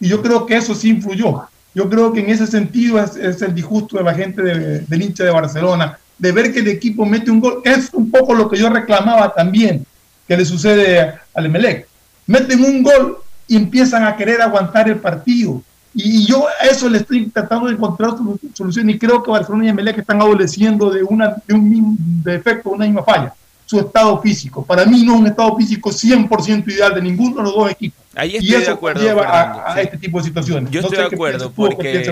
Y yo creo que eso sí influyó. Yo creo que en ese sentido es, es el disgusto de la gente de- del hincha de Barcelona, de ver que el equipo mete un gol. Es un poco lo que yo reclamaba también, que le sucede al Emelec. Meten un gol y empiezan a querer aguantar el partido. Y, yo a eso le estoy tratando de encontrar solu- solución y creo que Barcelona y Emelec están adoleciendo de, una, de un mismo defecto, una misma falla. Su estado físico. Para mí no es un estado físico 100% ideal de ninguno de los dos equipos. Ahí y estoy de eso acuerdo, lleva Fernando, a, a sí. este tipo de situaciones. Yo No estoy sé de acuerdo tú porque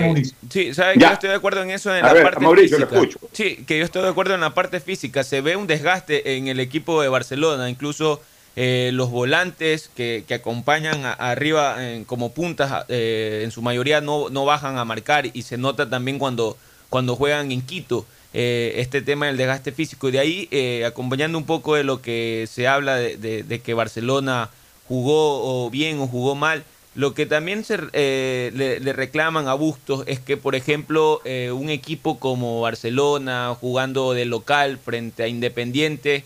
sí, sabes que yo estoy de acuerdo en eso en A la ver, parte Mauricio, lo física. escucho. Sí, que yo estoy de acuerdo en la parte física. Se ve un desgaste en el equipo de Barcelona, incluso eh, los volantes que, que acompañan a- arriba en- como puntas, eh, en su mayoría no, no bajan a marcar y se nota también cuando, cuando juegan en Quito. Eh, este tema del desgaste físico. Y de ahí, eh, acompañando un poco de lo que se habla de, de- que Barcelona jugó bien o jugó mal, lo que también se, eh, le, reclaman a Bustos es que, por ejemplo, eh, un equipo como Barcelona jugando de local frente a Independiente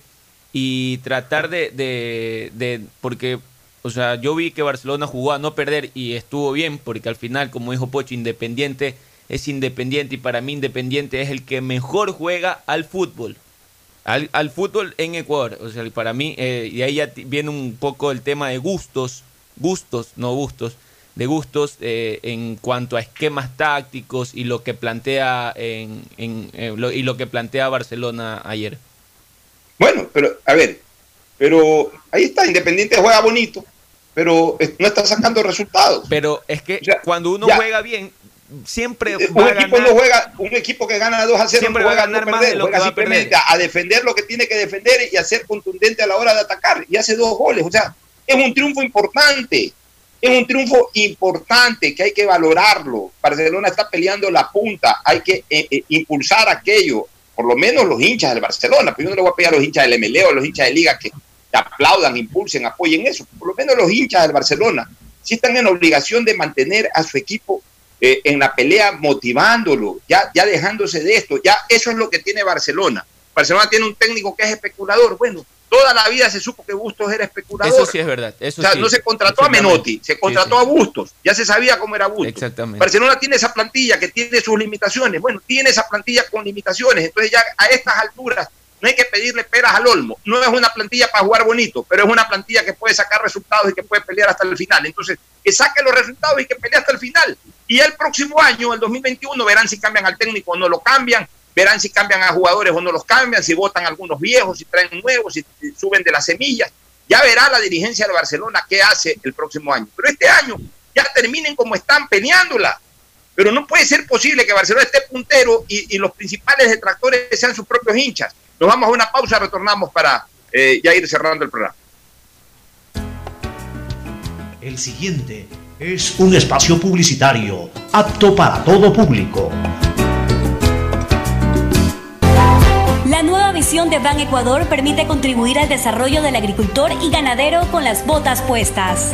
y tratar de, de- porque, o sea, yo vi que Barcelona jugó a no perder y estuvo bien, porque al final, como dijo Pocho, Independiente es Independiente y para mí Independiente es el que mejor juega al fútbol. Al, al fútbol en Ecuador. O sea, para mí, eh, y ahí ya viene un poco el tema de gustos, gustos, no gustos, de gustos eh, en cuanto a esquemas tácticos y lo que plantea en, en, eh, lo- y lo que plantea Barcelona ayer. Bueno, pero a ver, pero ahí está, Independiente juega bonito, pero no está sacando resultados. Pero es que cuando uno ya. juega bien, siempre va un a equipo ganar. no juega, un equipo que gana 2 a 0 Siempre no va a juega ganar no más perder, de lo juega que va a a, defender lo que tiene que defender y a ser contundente a la hora de atacar. Y hace dos goles, o sea, es un triunfo importante. Es un triunfo importante que hay que valorarlo. Barcelona está peleando la punta, hay que eh, eh, impulsar aquello, por lo menos los hinchas del Barcelona. Pero yo no le voy a pedir a los hinchas del MLE o a los hinchas de Liga que que aplaudan, impulsen, apoyen eso. Por lo menos los hinchas del Barcelona sí están en obligación de mantener a su equipo eh, en la pelea, motivándolo, ya, ya dejándose de esto. Ya eso es lo que tiene Barcelona. Barcelona tiene un técnico que es especulador. Bueno, toda la vida se supo que Bustos era especulador. Eso sí es verdad. Eso o sea, sí, no se contrató a. Menotti, se contrató Sí, a Bustos. Ya se sabía cómo era Bustos. Exactamente. Barcelona tiene esa plantilla que tiene sus limitaciones. Bueno, tiene esa plantilla con limitaciones. Entonces ya a estas alturas no hay que pedirle peras al olmo. No es una plantilla para jugar bonito, pero es una plantilla que puede sacar resultados y que puede pelear hasta el final. Entonces, que saque los resultados y que pelee hasta el final. Y el próximo año, el 2021, verán si cambian al técnico o no lo cambian. verán si cambian a jugadores o no los cambian, si votan algunos viejos, si traen nuevos, si suben de las semillas. Ya verá la dirigencia de Barcelona qué hace el próximo año. Pero este año ya terminen como están peleándola. Pero no puede ser posible que Barcelona esté puntero y, los principales detractores sean sus propios hinchas. Nos vamos a una pausa, retornamos para eh, ya ir cerrando el programa. El siguiente es un espacio publicitario apto para todo público. La nueva visión de Ban Ecuador permite contribuir al desarrollo del agricultor y ganadero con las botas puestas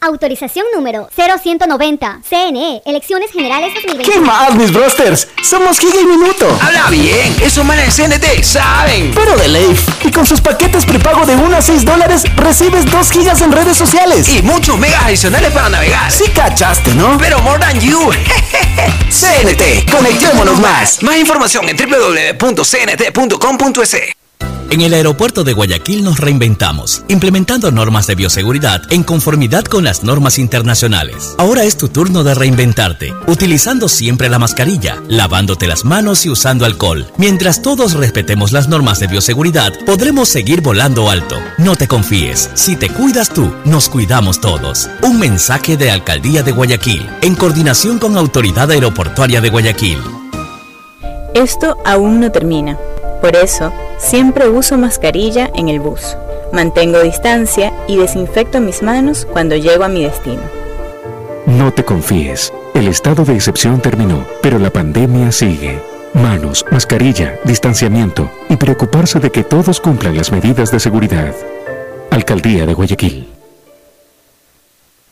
Autorización número 0190. CNE, Elecciones Generales 2020. ¿Qué más, mis brosters? Somos Giga y Minuto. Habla bien, esos manes de CNT saben. Pero de Leif. Y con sus paquetes prepago de 1 a 6 dólares, recibes 2 gigas en redes sociales. Y muchos megas adicionales para navegar. Sí cachaste, ¿no? Pero more than you. CNT, conectémonos más. Más información en www.cnt.com.es. En el aeropuerto de Guayaquil nos reinventamos, implementando normas de bioseguridad en conformidad con las normas internacionales. Ahora es tu turno de reinventarte, utilizando siempre la mascarilla, lavándote las manos y usando alcohol. Mientras todos respetemos las normas de bioseguridad, podremos seguir volando alto. No te confíes, si te cuidas tú, nos cuidamos todos. Un mensaje de Alcaldía de Guayaquil, en coordinación con Autoridad Aeroportuaria de Guayaquil. Esto aún no termina. Por eso, siempre uso mascarilla en el bus. Mantengo distancia y desinfecto mis manos cuando llego a mi destino. No te confíes. El estado de excepción terminó, pero la pandemia sigue. Manos, mascarilla, distanciamiento y preocuparse de que todos cumplan las medidas de seguridad. Alcaldía de Guayaquil.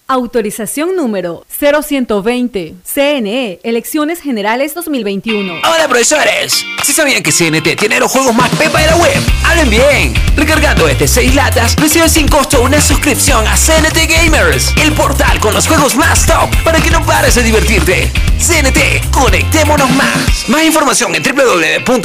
Autorización número 0120. CNE, Elecciones Generales 2021. Hola profesores. Si sabían que CNT tiene los juegos más pepa de la web, hablen bien. Recargando este 6 latas, recibe sin costo una suscripción a CNT Gamers, el portal con los juegos más top para que no pares de divertirte. CNT, conectémonos más. Más información en www.cnt.com.es.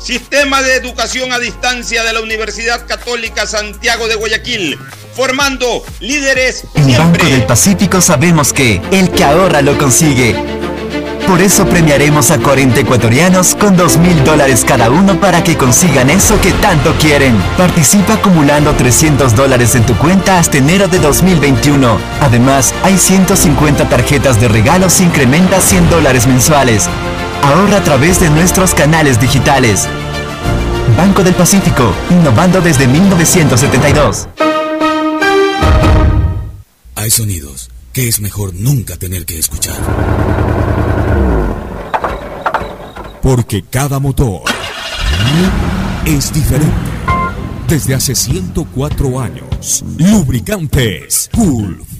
Sistema de Educación a Distancia de la Universidad Católica Santiago de Guayaquil, formando líderes En Banco del Pacífico sabemos que el que ahorra lo consigue. Por eso premiaremos a 40 ecuatorianos con 2 mil dólares cada uno para que consigan eso que tanto quieren. Participa acumulando 300 dólares en tu cuenta hasta enero de 2021. Además, hay 150 tarjetas de regalos e incrementa 100 dólares mensuales. Ahorra a través de nuestros canales digitales. Banco del Pacífico, innovando desde 1972. Hay sonidos que es mejor nunca tener que escuchar. Porque cada motor es diferente. Desde hace 104 años, lubricantes Gulf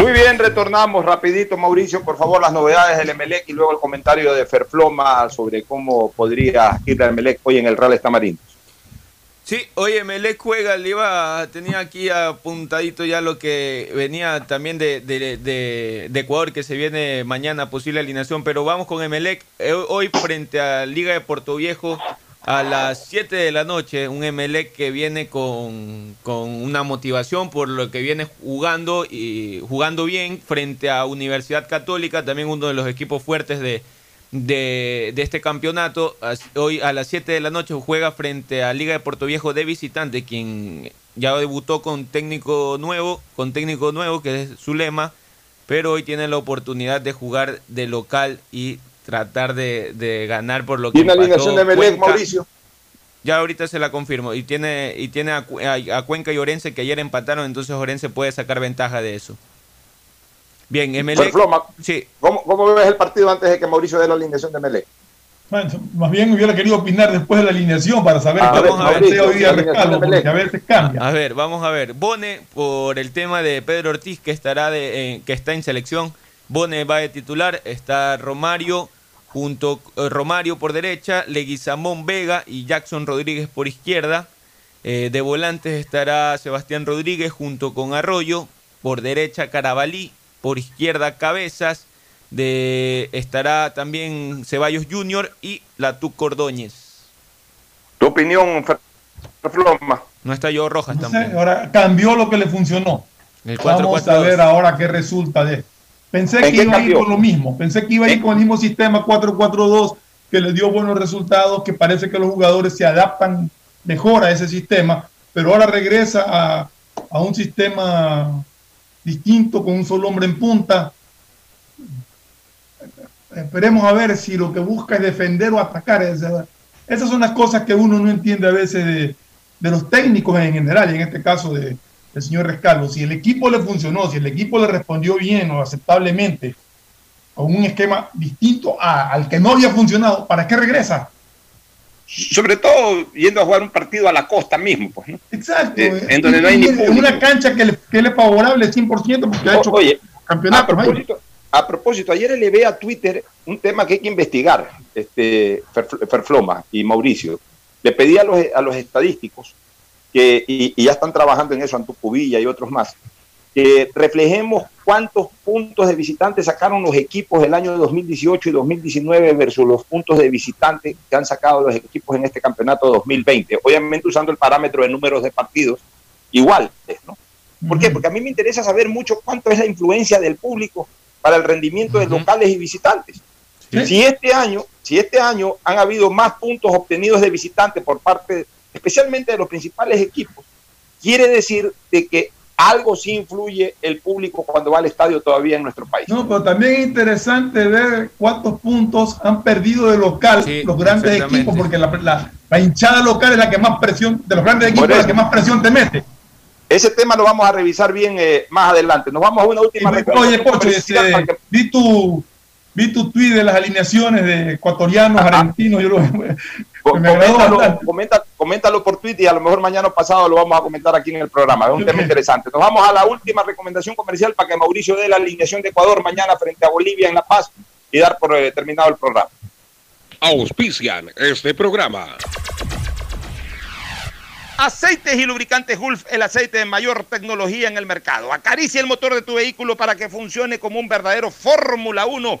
Muy bien, retornamos rapidito, Mauricio, por favor, las novedades del Emelec y luego el comentario de Ferfloma sobre cómo podría ir el Emelec hoy en el Real Estamarindo. Sí, oye, Melec juega, le iba, tenía aquí apuntadito ya lo que venía también de- de Ecuador, que se viene mañana posible alineación, pero vamos con Emelec, eh, hoy frente a Liga de Puerto Viejo a las 7 de la noche, un Emelec que viene con, con una motivación por lo que viene jugando y jugando bien frente a Universidad Católica, también uno de los equipos fuertes de, de, este campeonato. Hoy a las 7 de la noche juega frente a Liga de Puerto Viejo de visitante, quien ya debutó con técnico nuevo, con técnico nuevo que es Zulema, pero hoy tiene la oportunidad de jugar de local y tratar de, de ganar por lo que ¿Tiene alineación de Cuenca. Mauricio? Ya ahorita se la confirmo. Y tiene, y tiene a, a- a Cuenca y Orense que ayer empataron, entonces Orense puede sacar ventaja de eso. Bien, Emelec. Ferfloma, Sí. ¿cómo, ¿cómo ves el partido antes de que Mauricio dé la alineación de? Bueno, más bien hubiera querido opinar después de la alineación para saber A qué ver, plantea Mauricio, hoy día Melec. porque a veces cambia. A ver, vamos a ver. Bone, por el tema de Pedro Ortiz, que estará de, eh, que está en selección. Bone va de titular. Está Romario, junto eh, Romario por derecha, Leguizamón Vega y Jackson Rodríguez por izquierda. Eh, de volantes estará Sebastián Rodríguez junto con Arroyo. Por derecha, Carabalí. Por izquierda, Cabezas. De, estará también Ceballos Junior y Latú Cordóñez. ¿Tu opinión, Ferfloma? No está yo Rojas No sé, también. ahora cambió lo que le funcionó. El Vamos 4-4-2. a ver ahora qué resulta de Pensé ¿En que iba a ir con lo mismo. Pensé que iba a ir con el mismo sistema 4-4-2 que le dio buenos resultados, que parece que los jugadores se adaptan mejor a ese sistema, pero ahora regresa a, a un sistema distinto con un solo hombre en punta. Esperemos a ver si lo que busca es defender o atacar. Esa- Esas son las cosas que uno no entiende a veces de, de los técnicos en general, y en este caso de, del señor Rescalvo. Si el equipo le funcionó, si el equipo le respondió bien o aceptablemente con un esquema distinto a- al que no había funcionado, ¿para qué regresa? Sobre todo yendo a jugar un partido a la costa mismo, pues, ¿no? Exacto. Eh, en donde no hay ni en una cancha que le, que le es favorable 100% porque ha hecho Oye, a campeonatos. ahí. propósito, a propósito, ayer le ve a Twitter un tema que hay que investigar, este, Fer- Ferfloma y Mauricio. Le pedí a los, a los estadísticos, que, y, y ya están trabajando en eso, Antucubilla y otros más, que reflejemos cuántos puntos de visitantes sacaron los equipos del año 2018 y 2019 versus los puntos de visitantes que han sacado los equipos en este campeonato 2020. Obviamente usando el parámetro de números de partidos igual, ¿no? ¿Por qué? Porque a mí me interesa saber mucho cuánto es la influencia del público para el rendimiento de locales y visitantes. Si este año, si este año han habido más puntos obtenidos de visitantes por parte, especialmente de los principales equipos, quiere decir de que algo sí influye el público cuando va al estadio todavía en nuestro país. No, pero también es interesante ver cuántos puntos han perdido de local los grandes equipos, porque la, la- la hinchada local es la que más presión, de los grandes equipos, es la que más presión te mete. Ese tema lo vamos a revisar bien eh, más adelante. Nos vamos a una última Oye, recomendación Pocho, este, vi tu vi tu tweet de las alineaciones de ecuatorianos, argentinos, yo lo me coméntalo, comenta- coméntalo por Twitter y a lo mejor mañana o pasado lo vamos a comentar aquí en el programa. Es un tema interesante. Nos vamos a la última recomendación comercial para que Mauricio dé la alineación de Ecuador mañana frente a Bolivia en La Paz y dar por eh, terminado el programa. Auspician este programa. Aceites y lubricantes Gulf, el aceite de mayor tecnología en el mercado. Acaricia el motor de tu vehículo para que funcione como un verdadero Fórmula 1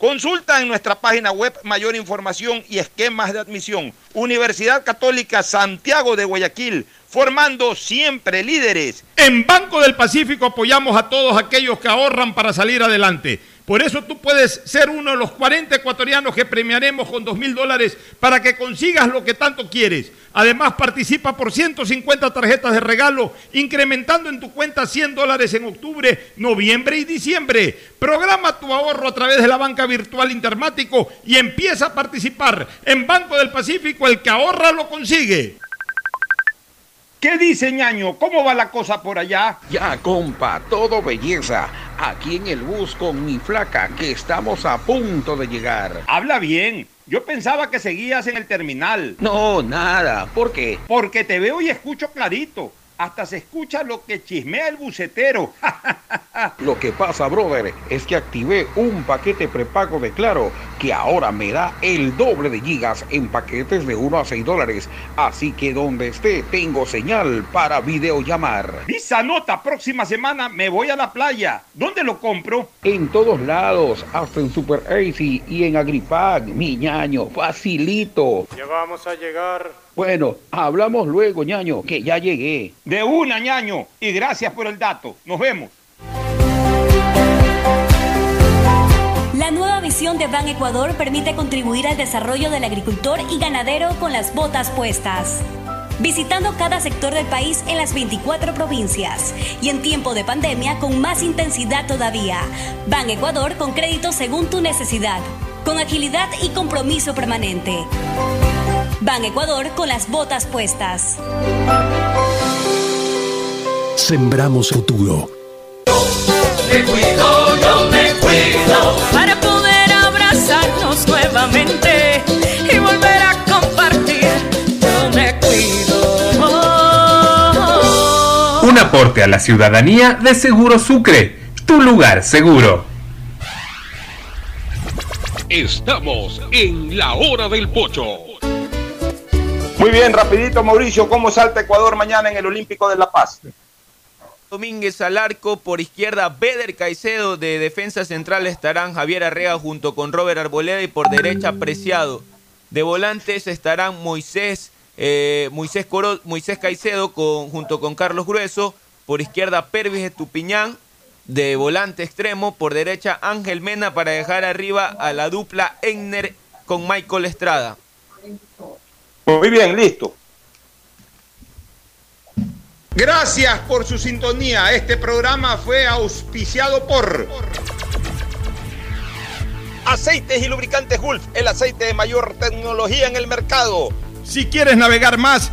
Consulta en nuestra página web mayor información y esquemas de admisión. Universidad Católica Santiago de Guayaquil, formando siempre líderes. En Banco del Pacífico apoyamos a todos aquellos que ahorran para salir adelante. Por eso tú puedes ser uno de los 40 ecuatorianos que premiaremos con 2 mil dólares para que consigas lo que tanto quieres. Además, participa por 150 tarjetas de regalo, incrementando en tu cuenta 100 dólares en octubre, noviembre y diciembre. Programa tu ahorro a través de la banca virtual Intermático y empieza a participar. En Banco del Pacífico, el que ahorra lo consigue. ¿Qué dice ñaño? ¿Cómo va la cosa por allá? Ya, compa, todo belleza. Aquí en el bus con mi flaca, que estamos a punto de llegar. Habla bien. Yo pensaba que seguías en el terminal. No, nada. ¿Por qué? Porque te veo y escucho clarito. Hasta se escucha lo que chismea el bucetero. Lo que pasa, brother, es que activé un paquete prepago de Claro que ahora me da el doble de gigas en paquetes de 1 a 6 dólares. Así que donde esté tengo señal para videollamar. Visa nota, próxima semana me voy a la playa. ¿Dónde lo compro? En todos lados, hasta en Super Easy y en Agripag, mi ñaño, facilito. Ya vamos a llegar. Bueno, hablamos luego, ñaño, que ya llegué. De una, ñaño. Y gracias por el dato. Nos vemos. La nueva visión de Ban Ecuador permite contribuir al desarrollo del agricultor y ganadero con las botas puestas. Visitando cada sector del país en las 24 provincias y en tiempo de pandemia con más intensidad todavía. Ban Ecuador con crédito según tu necesidad, con agilidad y compromiso permanente. Ban Ecuador con las botas puestas. Sembramos futuro. Me cuido, yo me cuido para poder abrazarnos nuevamente y volver a compartir. Yo me cuido. Un aporte a la ciudadanía de Seguro Sucre, tu lugar seguro. Estamos en la hora del pocho. Muy bien, rapidito Mauricio, ¿cómo salta Ecuador mañana en el Olímpico de La Paz? Domínguez al arco, por izquierda Beder Caicedo, de defensa central estarán Javier Arrea junto con Robert Arboleda y por derecha Preciado. De volantes estarán Moisés, eh, Moisés, Coro, Moisés Caicedo con, junto con Carlos Grueso, por izquierda Pervis Estupiñán, de volante extremo, por derecha Ángel Mena para dejar arriba a la dupla Egner con Michael Estrada. Muy bien, listo. Gracias por su sintonía. Este programa fue auspiciado por Aceites y Lubricantes Gulf, el aceite de mayor tecnología en el mercado. Si quieres navegar más,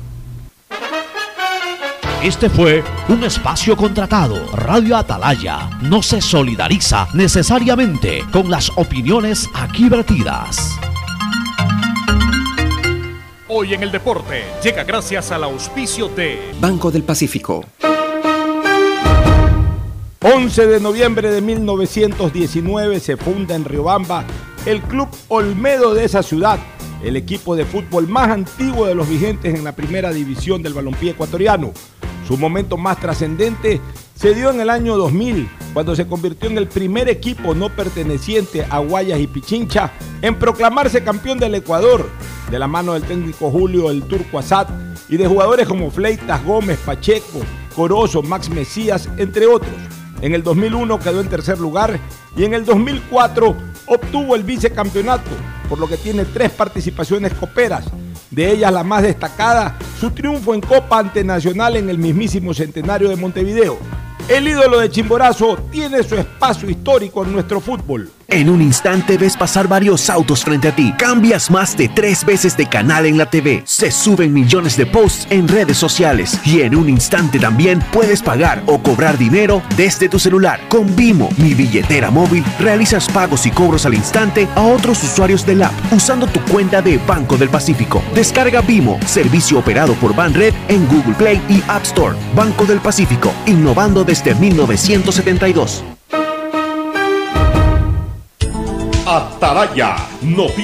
Este fue un espacio contratado. Radio Atalaya no se solidariza necesariamente con las opiniones aquí vertidas. Hoy en el deporte llega gracias al auspicio de Banco del Pacífico. 11 de noviembre de 1919 se funda en Riobamba el Club Olmedo de esa ciudad, el equipo de fútbol más antiguo de los vigentes en la primera división del balompié ecuatoriano. Su momento más trascendente se dio en el año 2000, cuando se convirtió en el primer equipo no perteneciente a Guayas y Pichincha en proclamarse campeón del Ecuador, de la mano del técnico Julio el Turco Asad y de jugadores como Fleitas, Gómez, Pacheco, Corozo, Max Mesías, entre otros. En el 2001 quedó en tercer lugar y en el 2004 obtuvo el vicecampeonato, por lo que tiene tres participaciones coperas. De ellas la más destacada, su triunfo en Copa ante Nacional en el mismísimo centenario de Montevideo. El ídolo de Chimborazo tiene su espacio histórico en nuestro fútbol. En un instante ves pasar varios autos frente a ti. Cambias más de tres veces de canal en la TV. Se suben millones de posts en redes sociales. Y en un instante también puedes pagar o cobrar dinero desde tu celular. Con Vimo, mi billetera móvil, realizas pagos y cobros al instante a otros usuarios del app usando tu cuenta de Banco del Pacífico. Descarga Vimo, servicio operado por Banred en Google Play y App Store. Banco del Pacífico, innovando desde 1972. Ataraya, noticias.